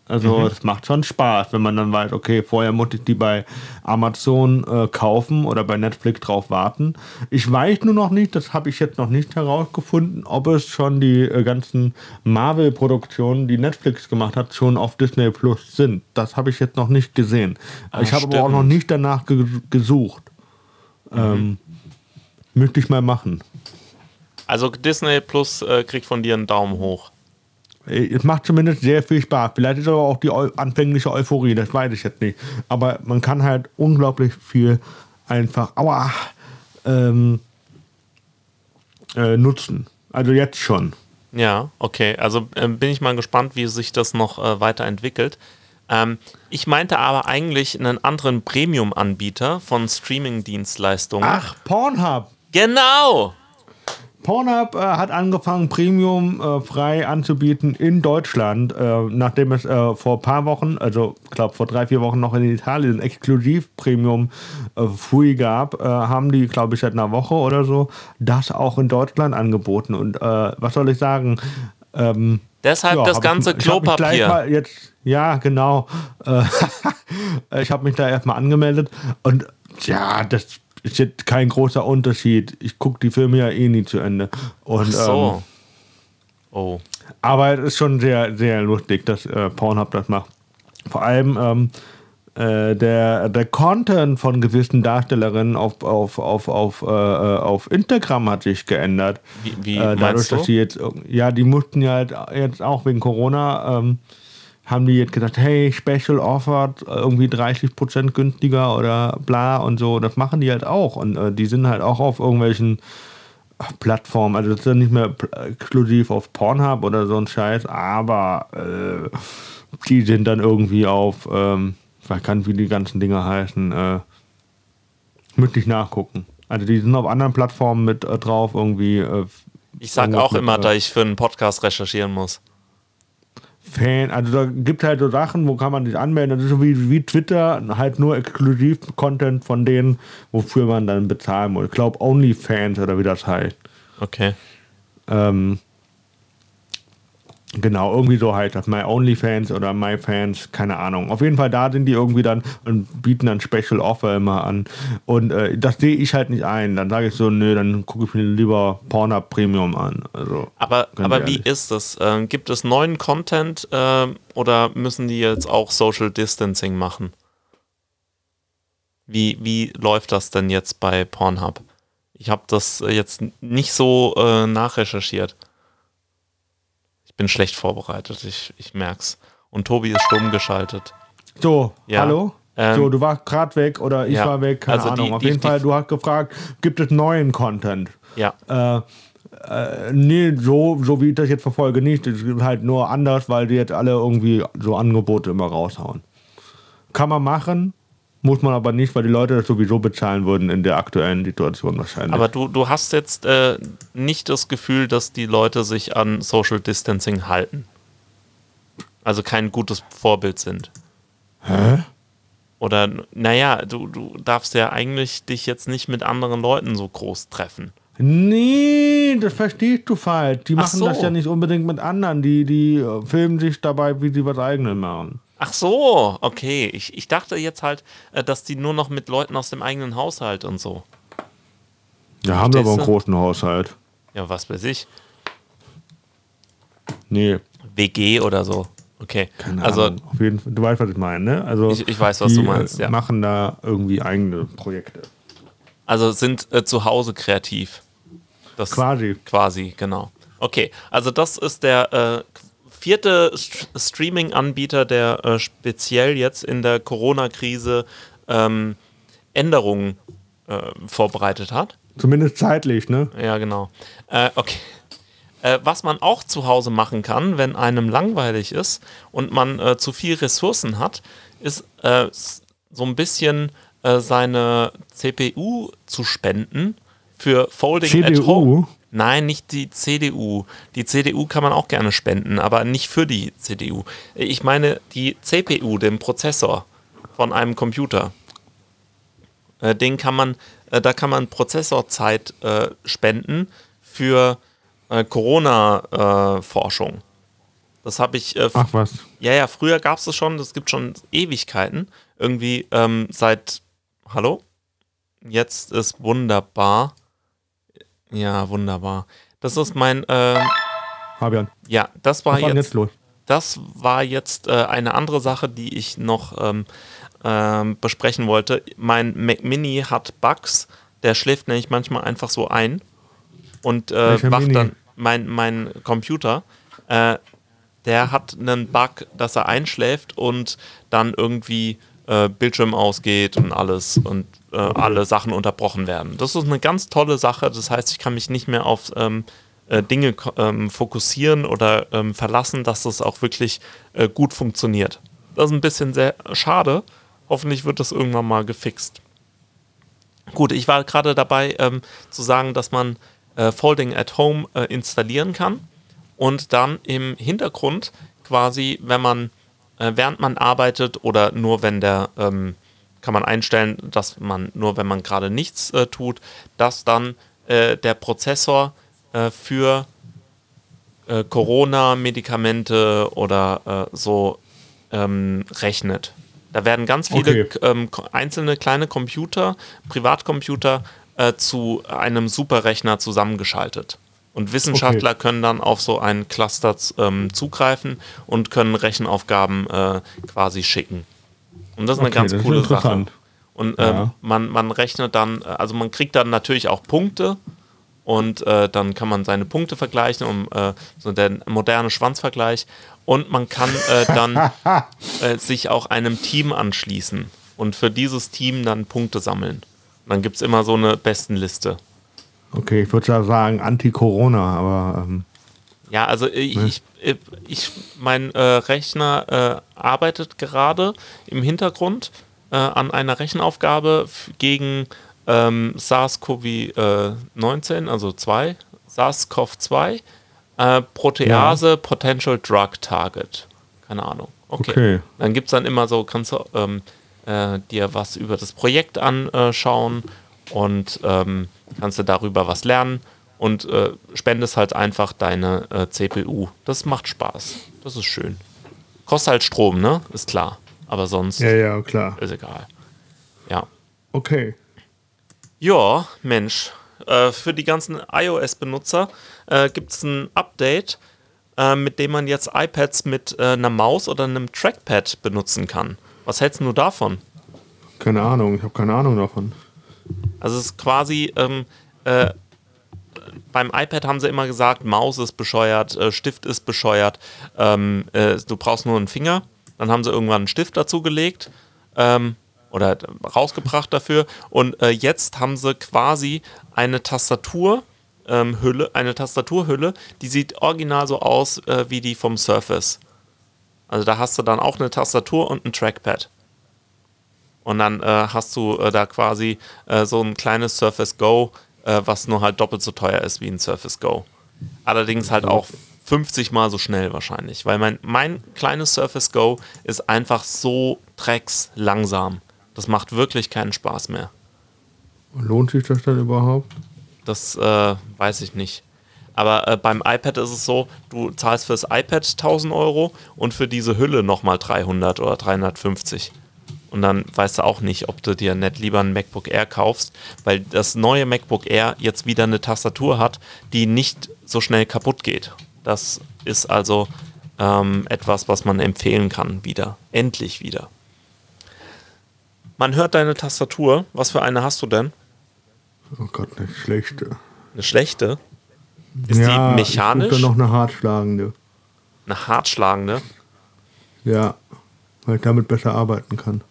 Also das macht schon Spaß, wenn man dann weiß, okay, vorher musste ich die bei Amazon äh, kaufen oder bei Netflix drauf warten. Ich weiß nur noch nicht, das habe ich jetzt noch nicht herausgefunden, ob es schon die äh, ganzen Marvel-Produktionen, die Netflix gemacht hat, schon auf Disney Plus sind. Das habe ich jetzt noch nicht gesehen. Ah, ich habe aber auch noch nicht danach ge gesucht. Ähm, müsste ich mal machen. Also Disney Plus äh, kriegt von dir einen Daumen hoch. Es macht zumindest sehr viel Spaß. Vielleicht ist aber auch die eu anfängliche Euphorie, das weiß ich jetzt nicht. Aber man kann halt unglaublich viel einfach, aua, ähm, äh, nutzen. Also jetzt schon. Ja, okay. Also äh, bin ich mal gespannt, wie sich das noch äh, weiterentwickelt. Ähm, ich meinte aber eigentlich einen anderen Premium-Anbieter von Streaming-Dienstleistungen. Ach, Pornhub. Genau! Pornhub äh, hat angefangen, Premium äh, frei anzubieten in Deutschland, äh, nachdem es äh, vor ein paar Wochen, also ich glaube vor drei, vier Wochen noch in Italien exklusiv Premium äh, free gab, äh, haben die, glaube ich, seit einer Woche oder so das auch in Deutschland angeboten. Und was soll ich sagen? Ähm, Deshalb ja, das ganze ich, Klopapier. Ich mal jetzt, ja, genau. ich habe mich da erstmal angemeldet und ja, das ist jetzt kein großer Unterschied. Ich gucke die Filme ja eh nie zu Ende. Und, Ach so. Ähm, oh. Aber es ist schon sehr, sehr lustig, dass äh, Pornhub das macht. Vor allem ähm, äh, der, der Content von gewissen Darstellerinnen auf, auf, auf, auf, äh, auf Instagram hat sich geändert. Wie, wie äh, dadurch, dass sie jetzt, ja, die mussten ja halt jetzt auch wegen Corona ähm, haben die jetzt gesagt, hey, Special offered, irgendwie 30% günstiger oder bla und so. Das machen die halt auch. Und äh, die sind halt auch auf irgendwelchen Plattformen. Also das ist ja nicht mehr exklusiv auf Pornhub oder so ein Scheiß, aber äh, die sind dann irgendwie auf, ähm, ich weiß gar nicht, wie die ganzen Dinge heißen, äh, müsste ich nachgucken. Also die sind auf anderen Plattformen mit äh, drauf, irgendwie. Äh, ich sag auch immer, da ich für einen Podcast recherchieren muss. Fan, also da gibt halt so Sachen, wo kann man sich anmelden. Das ist so wie, wie Twitter, halt nur exklusiv Content von denen, wofür man dann bezahlen muss. Ich glaube OnlyFans oder wie das heißt. Okay. Ähm, Genau, irgendwie so halt das My OnlyFans oder MyFans, keine Ahnung. Auf jeden Fall da sind die irgendwie dann und bieten dann Special Offer immer an. Und äh, das sehe ich halt nicht ein. Dann sage ich so, nö, dann gucke ich mir lieber Pornhub Premium an. Also, aber aber wie ist das? Ähm, gibt es neuen Content äh, oder müssen die jetzt auch Social Distancing machen? Wie, wie läuft das denn jetzt bei Pornhub? Ich habe das jetzt nicht so äh, nachrecherchiert bin schlecht vorbereitet, ich, ich merk's. Und Tobi ist stumm geschaltet. So, ja. hallo? Ähm, so, du warst gerade weg oder ich ja. war weg, keine also Ahnung. Die, Auf die, jeden die, Fall, du hast gefragt, gibt es neuen Content? Ja. Äh, äh, nee, so, so wie ich das jetzt verfolge, nicht. Es ist halt nur anders, weil die jetzt alle irgendwie so Angebote immer raushauen. Kann man machen, muss man aber nicht, weil die Leute das sowieso bezahlen würden in der aktuellen Situation wahrscheinlich. Aber du, du hast jetzt äh, nicht das Gefühl, dass die Leute sich an Social Distancing halten. Also kein gutes Vorbild sind. Hä? Oder, naja, du, du darfst ja eigentlich dich jetzt nicht mit anderen Leuten so groß treffen. Nee, das verstehst du falsch. Die machen so. das ja nicht unbedingt mit anderen. Die, die äh, filmen sich dabei, wie sie was eigenes machen. Ach so, okay. Ich, ich dachte jetzt halt, äh, dass die nur noch mit Leuten aus dem eigenen Haushalt und so. Ja, haben wir aber einen großen Haushalt. Ja, was weiß ich. Nee. WG oder so. Okay. Keine also, Ahnung. Auf jeden Fall, du weißt, was ich meine, ne? Also, ich, ich weiß, was du meinst, ja. machen da irgendwie eigene Projekte. Also sind äh, zu Hause kreativ. Das quasi. Quasi, genau. Okay, also das ist der äh, vierte St Streaming-Anbieter, der äh, speziell jetzt in der Corona-Krise ähm, Änderungen äh, vorbereitet hat. Zumindest zeitlich, ne? Ja, genau. Äh, okay. Äh, was man auch zu Hause machen kann, wenn einem langweilig ist und man äh, zu viel Ressourcen hat, ist äh, so ein bisschen seine CPU zu spenden für Folding CDU? at Home. Nein, nicht die CDU. Die CDU kann man auch gerne spenden, aber nicht für die CDU. Ich meine die CPU, den Prozessor von einem Computer. Äh, den kann man, äh, da kann man Prozessorzeit äh, spenden für Corona-Forschung. das habe ich. Äh, Ach was. Ja, ja, früher gab es das schon, das gibt schon Ewigkeiten. Irgendwie ähm, seit. Hallo? Jetzt ist wunderbar. Ja, wunderbar. Das ist mein. Äh, Fabian. Ja, das war, jetzt, jetzt los? Das war jetzt äh, eine andere Sache, die ich noch ähm, ähm, besprechen wollte. Mein Mac Mini hat Bugs. Der schläft nämlich manchmal einfach so ein und äh, wacht Mini? dann mein, mein Computer. Äh, der hat einen Bug, dass er einschläft und dann irgendwie äh, Bildschirm ausgeht und alles und äh, alle Sachen unterbrochen werden. Das ist eine ganz tolle Sache. Das heißt, ich kann mich nicht mehr auf ähm, äh, Dinge ähm, fokussieren oder ähm, verlassen, dass das auch wirklich äh, gut funktioniert. Das ist ein bisschen sehr schade. Hoffentlich wird das irgendwann mal gefixt. Gut, ich war gerade dabei ähm, zu sagen, dass man äh, Folding at Home äh, installieren kann und dann im Hintergrund quasi, wenn man, äh, während man arbeitet oder nur wenn der, ähm, kann man einstellen, dass man nur wenn man gerade nichts äh, tut, dass dann äh, der Prozessor äh, für Corona-Medikamente oder so ähm, rechnet. Da werden ganz viele okay. ähm, einzelne kleine Computer, Privatcomputer äh, zu einem Superrechner zusammengeschaltet. Und Wissenschaftler okay. können dann auf so einen Cluster ähm, zugreifen und können Rechenaufgaben äh, quasi schicken. Und das ist eine okay, ganz coole Sache. Und äh, ja. man, man rechnet dann, also man kriegt dann natürlich auch Punkte und äh, dann kann man seine Punkte vergleichen, um äh, so der moderne Schwanzvergleich und man kann äh, dann äh, sich auch einem Team anschließen und für dieses Team dann Punkte sammeln. Und dann gibt es immer so eine Bestenliste. Okay, ich würde ja sagen Anti-Corona, aber. Ähm, ja, also ich, ne? ich, ich, mein äh, Rechner äh, arbeitet gerade im Hintergrund äh, an einer Rechenaufgabe gegen ähm, SARS-CoV-19, also 2, SARS-CoV-2 äh, Protease ja. Potential Drug Target. Keine Ahnung. Okay. okay. Dann gibt es dann immer so, kannst du ähm, äh, dir was über das Projekt anschauen und ähm, kannst du darüber was lernen und äh, spendest halt einfach deine äh, CPU. Das macht Spaß. Das ist schön. Kostet halt Strom, ne? Ist klar. Aber sonst ja, ja, klar. ist egal. Ja. Okay. Ja, Mensch. Äh, für die ganzen iOS-Benutzer äh, gibt es ein Update, äh, mit dem man jetzt iPads mit äh, einer Maus oder einem Trackpad benutzen kann. Was hältst du davon? Keine Ahnung, ich habe keine Ahnung davon. Also es ist quasi, ähm, äh, beim iPad haben sie immer gesagt, Maus ist bescheuert, äh, Stift ist bescheuert, ähm, du brauchst nur einen Finger. Dann haben sie irgendwann einen Stift dazu gelegt. Ähm, oder rausgebracht dafür. Und äh, jetzt haben sie quasi eine Tastaturhülle, ähm, eine Tastaturhülle, die sieht original so aus äh, wie die vom Surface. Also da hast du dann auch eine Tastatur und ein Trackpad. Und dann äh, hast du äh, da quasi äh, so ein kleines Surface Go, äh, was nur halt doppelt so teuer ist wie ein Surface Go. Allerdings halt auch 50 mal so schnell wahrscheinlich, weil mein, mein kleines Surface Go ist einfach so dreckslangsam. Das macht wirklich keinen Spaß mehr. Lohnt sich das dann überhaupt? Das äh, weiß ich nicht. Aber äh, beim iPad ist es so, du zahlst fürs iPad 1000 Euro und für diese Hülle nochmal 300 oder 350. Und dann weißt du auch nicht, ob du dir nicht lieber ein MacBook Air kaufst, weil das neue MacBook Air jetzt wieder eine Tastatur hat, die nicht so schnell kaputt geht. Das ist also ähm, etwas, was man empfehlen kann, wieder. Endlich wieder. Man hört deine Tastatur. Was für eine hast du denn? Oh Gott, eine schlechte. Eine schlechte? Ist ja, die mechanisch? Ich noch eine hartschlagende. Eine hartschlagende? Ja, weil ich damit besser arbeiten kann.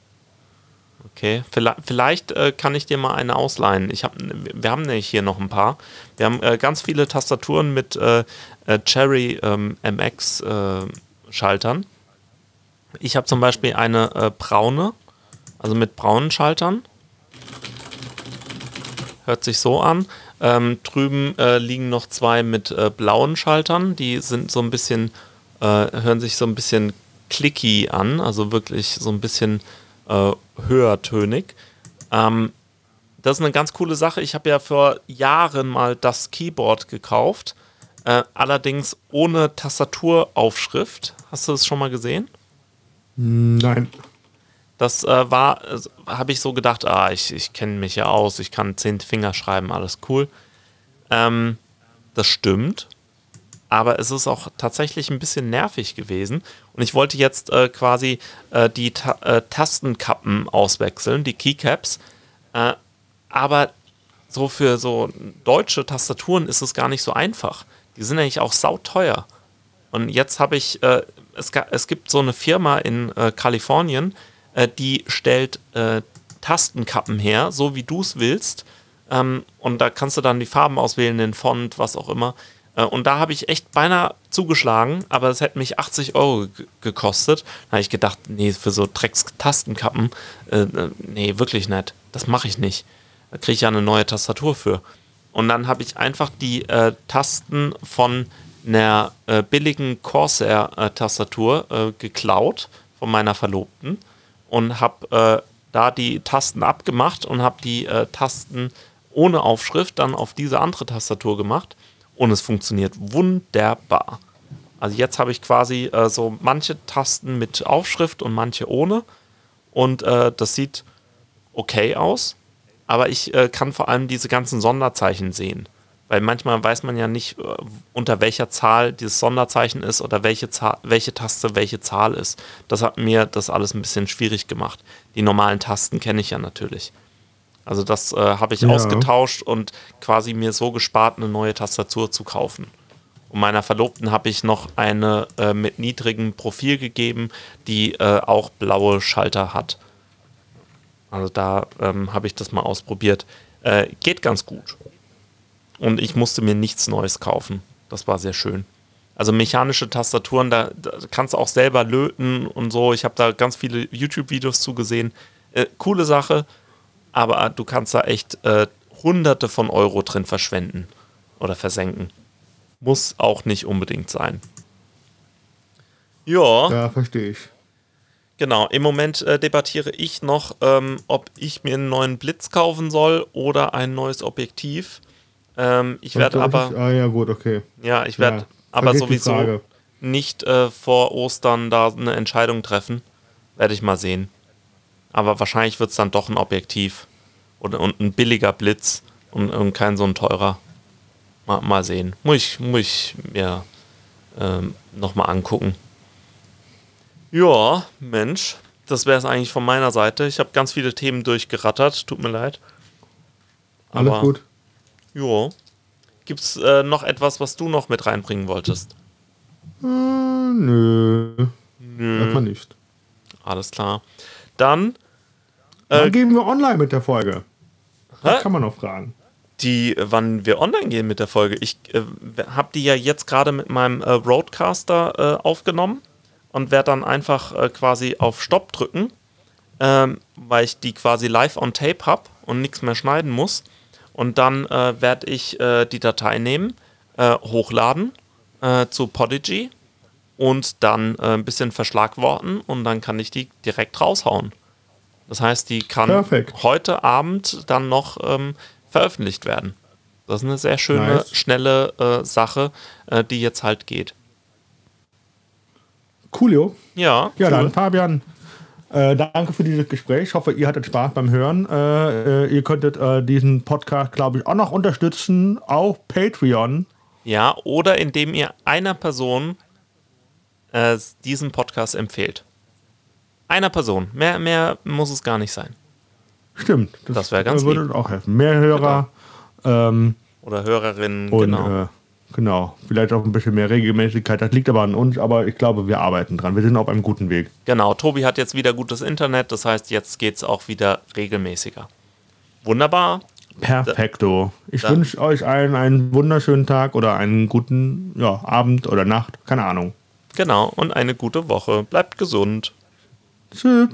Okay, vielleicht, vielleicht äh, kann ich dir mal eine ausleihen. Ich hab, wir haben nämlich hier noch ein paar. Wir haben äh, ganz viele Tastaturen mit äh, äh Cherry ähm, MX äh. Ich habe zum Beispiel eine äh, braune also mit braunen Schaltern. Hört sich so an. Ähm, drüben liegen noch zwei mit blauen Schaltern. Die sind so ein bisschen, hören sich so ein bisschen clicky an, also wirklich so ein bisschen äh, höhertönig. Ähm, das ist eine ganz coole Sache. Ich habe ja vor Jahren mal das Keyboard gekauft, äh, allerdings ohne Tastaturaufschrift. Hast du das schon mal gesehen? Nein. Das äh, war, äh, habe ich so gedacht, ah, ich, ich kenne mich ja aus, ich kann zehn Finger schreiben, alles cool. Ähm, das stimmt. Aber es ist auch tatsächlich ein bisschen nervig gewesen. Und ich wollte jetzt äh, quasi äh, die Ta äh, Tastenkappen auswechseln, die Keycaps. Äh, aber so für so deutsche Tastaturen ist es gar nicht so einfach. Die sind eigentlich auch sauteuer. Und jetzt habe ich, äh, es, es, gibt so eine Firma in äh, Kalifornien, die stellt Tastenkappen her, so wie du es willst. Ähm, und da kannst du dann die Farben auswählen, den Font, was auch immer. Äh, und da habe ich echt beinahe zugeschlagen, aber es hätte mich 80 Euro gekostet. Da habe ich gedacht, nee, für so Drecks-Tastenkappen, äh, äh, nee, wirklich nicht. Das mache ich nicht. Da kriege ich ja eine neue Tastatur für. Und dann habe ich einfach die äh, Tasten von einer äh, billigen Corsair-Tastatur äh, geklaut von meiner Verlobten und habe da die Tasten abgemacht und habe die Tasten ohne Aufschrift dann auf diese andere Tastatur gemacht und es funktioniert wunderbar. Also jetzt habe ich quasi äh, so manche Tasten mit Aufschrift und manche ohne und äh, das sieht okay aus, aber ich äh, kann vor allem diese ganzen Sonderzeichen sehen. Weil manchmal weiß man ja nicht, äh, unter welcher Zahl dieses Sonderzeichen ist oder welche, Zahl, welche Taste welche Zahl ist. Das hat mir das alles ein bisschen schwierig gemacht. Die normalen Tasten kenne ich ja natürlich. Also das äh, habe ich ja. ausgetauscht und quasi mir so gespart, eine neue Tastatur zu kaufen. Und meiner Verlobten habe ich noch eine äh, mit niedrigem Profil gegeben, die äh, auch blaue Schalter hat. Also da ähm, habe ich das mal ausprobiert. Äh, geht ganz gut. Und ich musste mir nichts Neues kaufen. Das war sehr schön. Also mechanische Tastaturen, da, da kannst du auch selber löten und so. Ich habe da ganz viele YouTube-Videos zugesehen. Äh, coole Sache aber du kannst da echt äh, Hunderte von Euro drin verschwenden oder versenken. Muss auch nicht unbedingt sein. Ja. Ja, verstehe ich. Genau, im Moment äh, debattiere ich noch, ähm, ob ich mir einen neuen Blitz kaufen soll oder ein neues Objektiv. Ähm, ich werde aber. ah, ja, gut, okay. Ja, ich werde ja, aber sowieso nicht äh, vor Ostern da eine Entscheidung treffen. Werde ich mal sehen. Aber wahrscheinlich wird es dann doch ein Objektiv. Oder, und ein billiger Blitz und, und kein so ein teurer. Mal, mal sehen. Muss ich, muss ich mir ähm, nochmal angucken. Ja, Mensch, das wäre es eigentlich von meiner Seite. Ich habe ganz viele Themen durchgerattert, tut mir leid. Aber, Alles gut. Ja. Gibt es äh, noch etwas, was du noch mit reinbringen wolltest? Äh, nö. Nö. Erstmal nicht. Alles klar. Dann Wann äh, gehen wir online mit der Folge? Das kann man noch fragen. Die, wann wir online gehen mit der Folge. Ich äh, habe die ja jetzt gerade mit meinem äh, Roadcaster äh, aufgenommen und werde dann einfach äh, quasi auf Stopp drücken, ähm, weil ich die quasi live on Tape habe und nichts mehr schneiden muss. Und dann äh, werde ich die Datei nehmen, hochladen zu Podigy und dann ein bisschen verschlagworten und dann kann ich die direkt raushauen. Das heißt, die kann Perfekt. heute Abend dann noch ähm, veröffentlicht werden. Das ist eine sehr schöne, nice. schnelle äh, Sache, äh, die jetzt halt geht. Coolio. Ja. Ja, cool. dann Fabian, äh, danke für dieses Gespräch. Ich hoffe, ihr hattet Spaß beim Hören. Äh, äh, ihr könntet äh, diesen Podcast, glaube ich, auch noch unterstützen auf Patreon. Ja, oder indem ihr einer Person diesen Podcast empfehlt. Einer Person. Mehr, mehr muss es gar nicht sein. Stimmt. Das, das wäre ganz würde lieb. auch helfen. Mehr Hörer. Genau. Ähm, Oder Hörerinnen, und, genau. Äh, genau. Vielleicht auch ein bisschen mehr Regelmäßigkeit. Das liegt aber an uns, aber ich glaube, wir arbeiten dran. Wir sind auf einem guten Weg. Genau. Tobi hat jetzt wieder gutes Internet. Das heißt, jetzt geht es auch wieder regelmäßiger. Wunderbar. Perfekto. Ich wünsche euch allen einen wunderschönen Tag oder einen guten ja, Abend oder Nacht. Keine Ahnung. Genau. Und eine gute Woche. Bleibt gesund. 是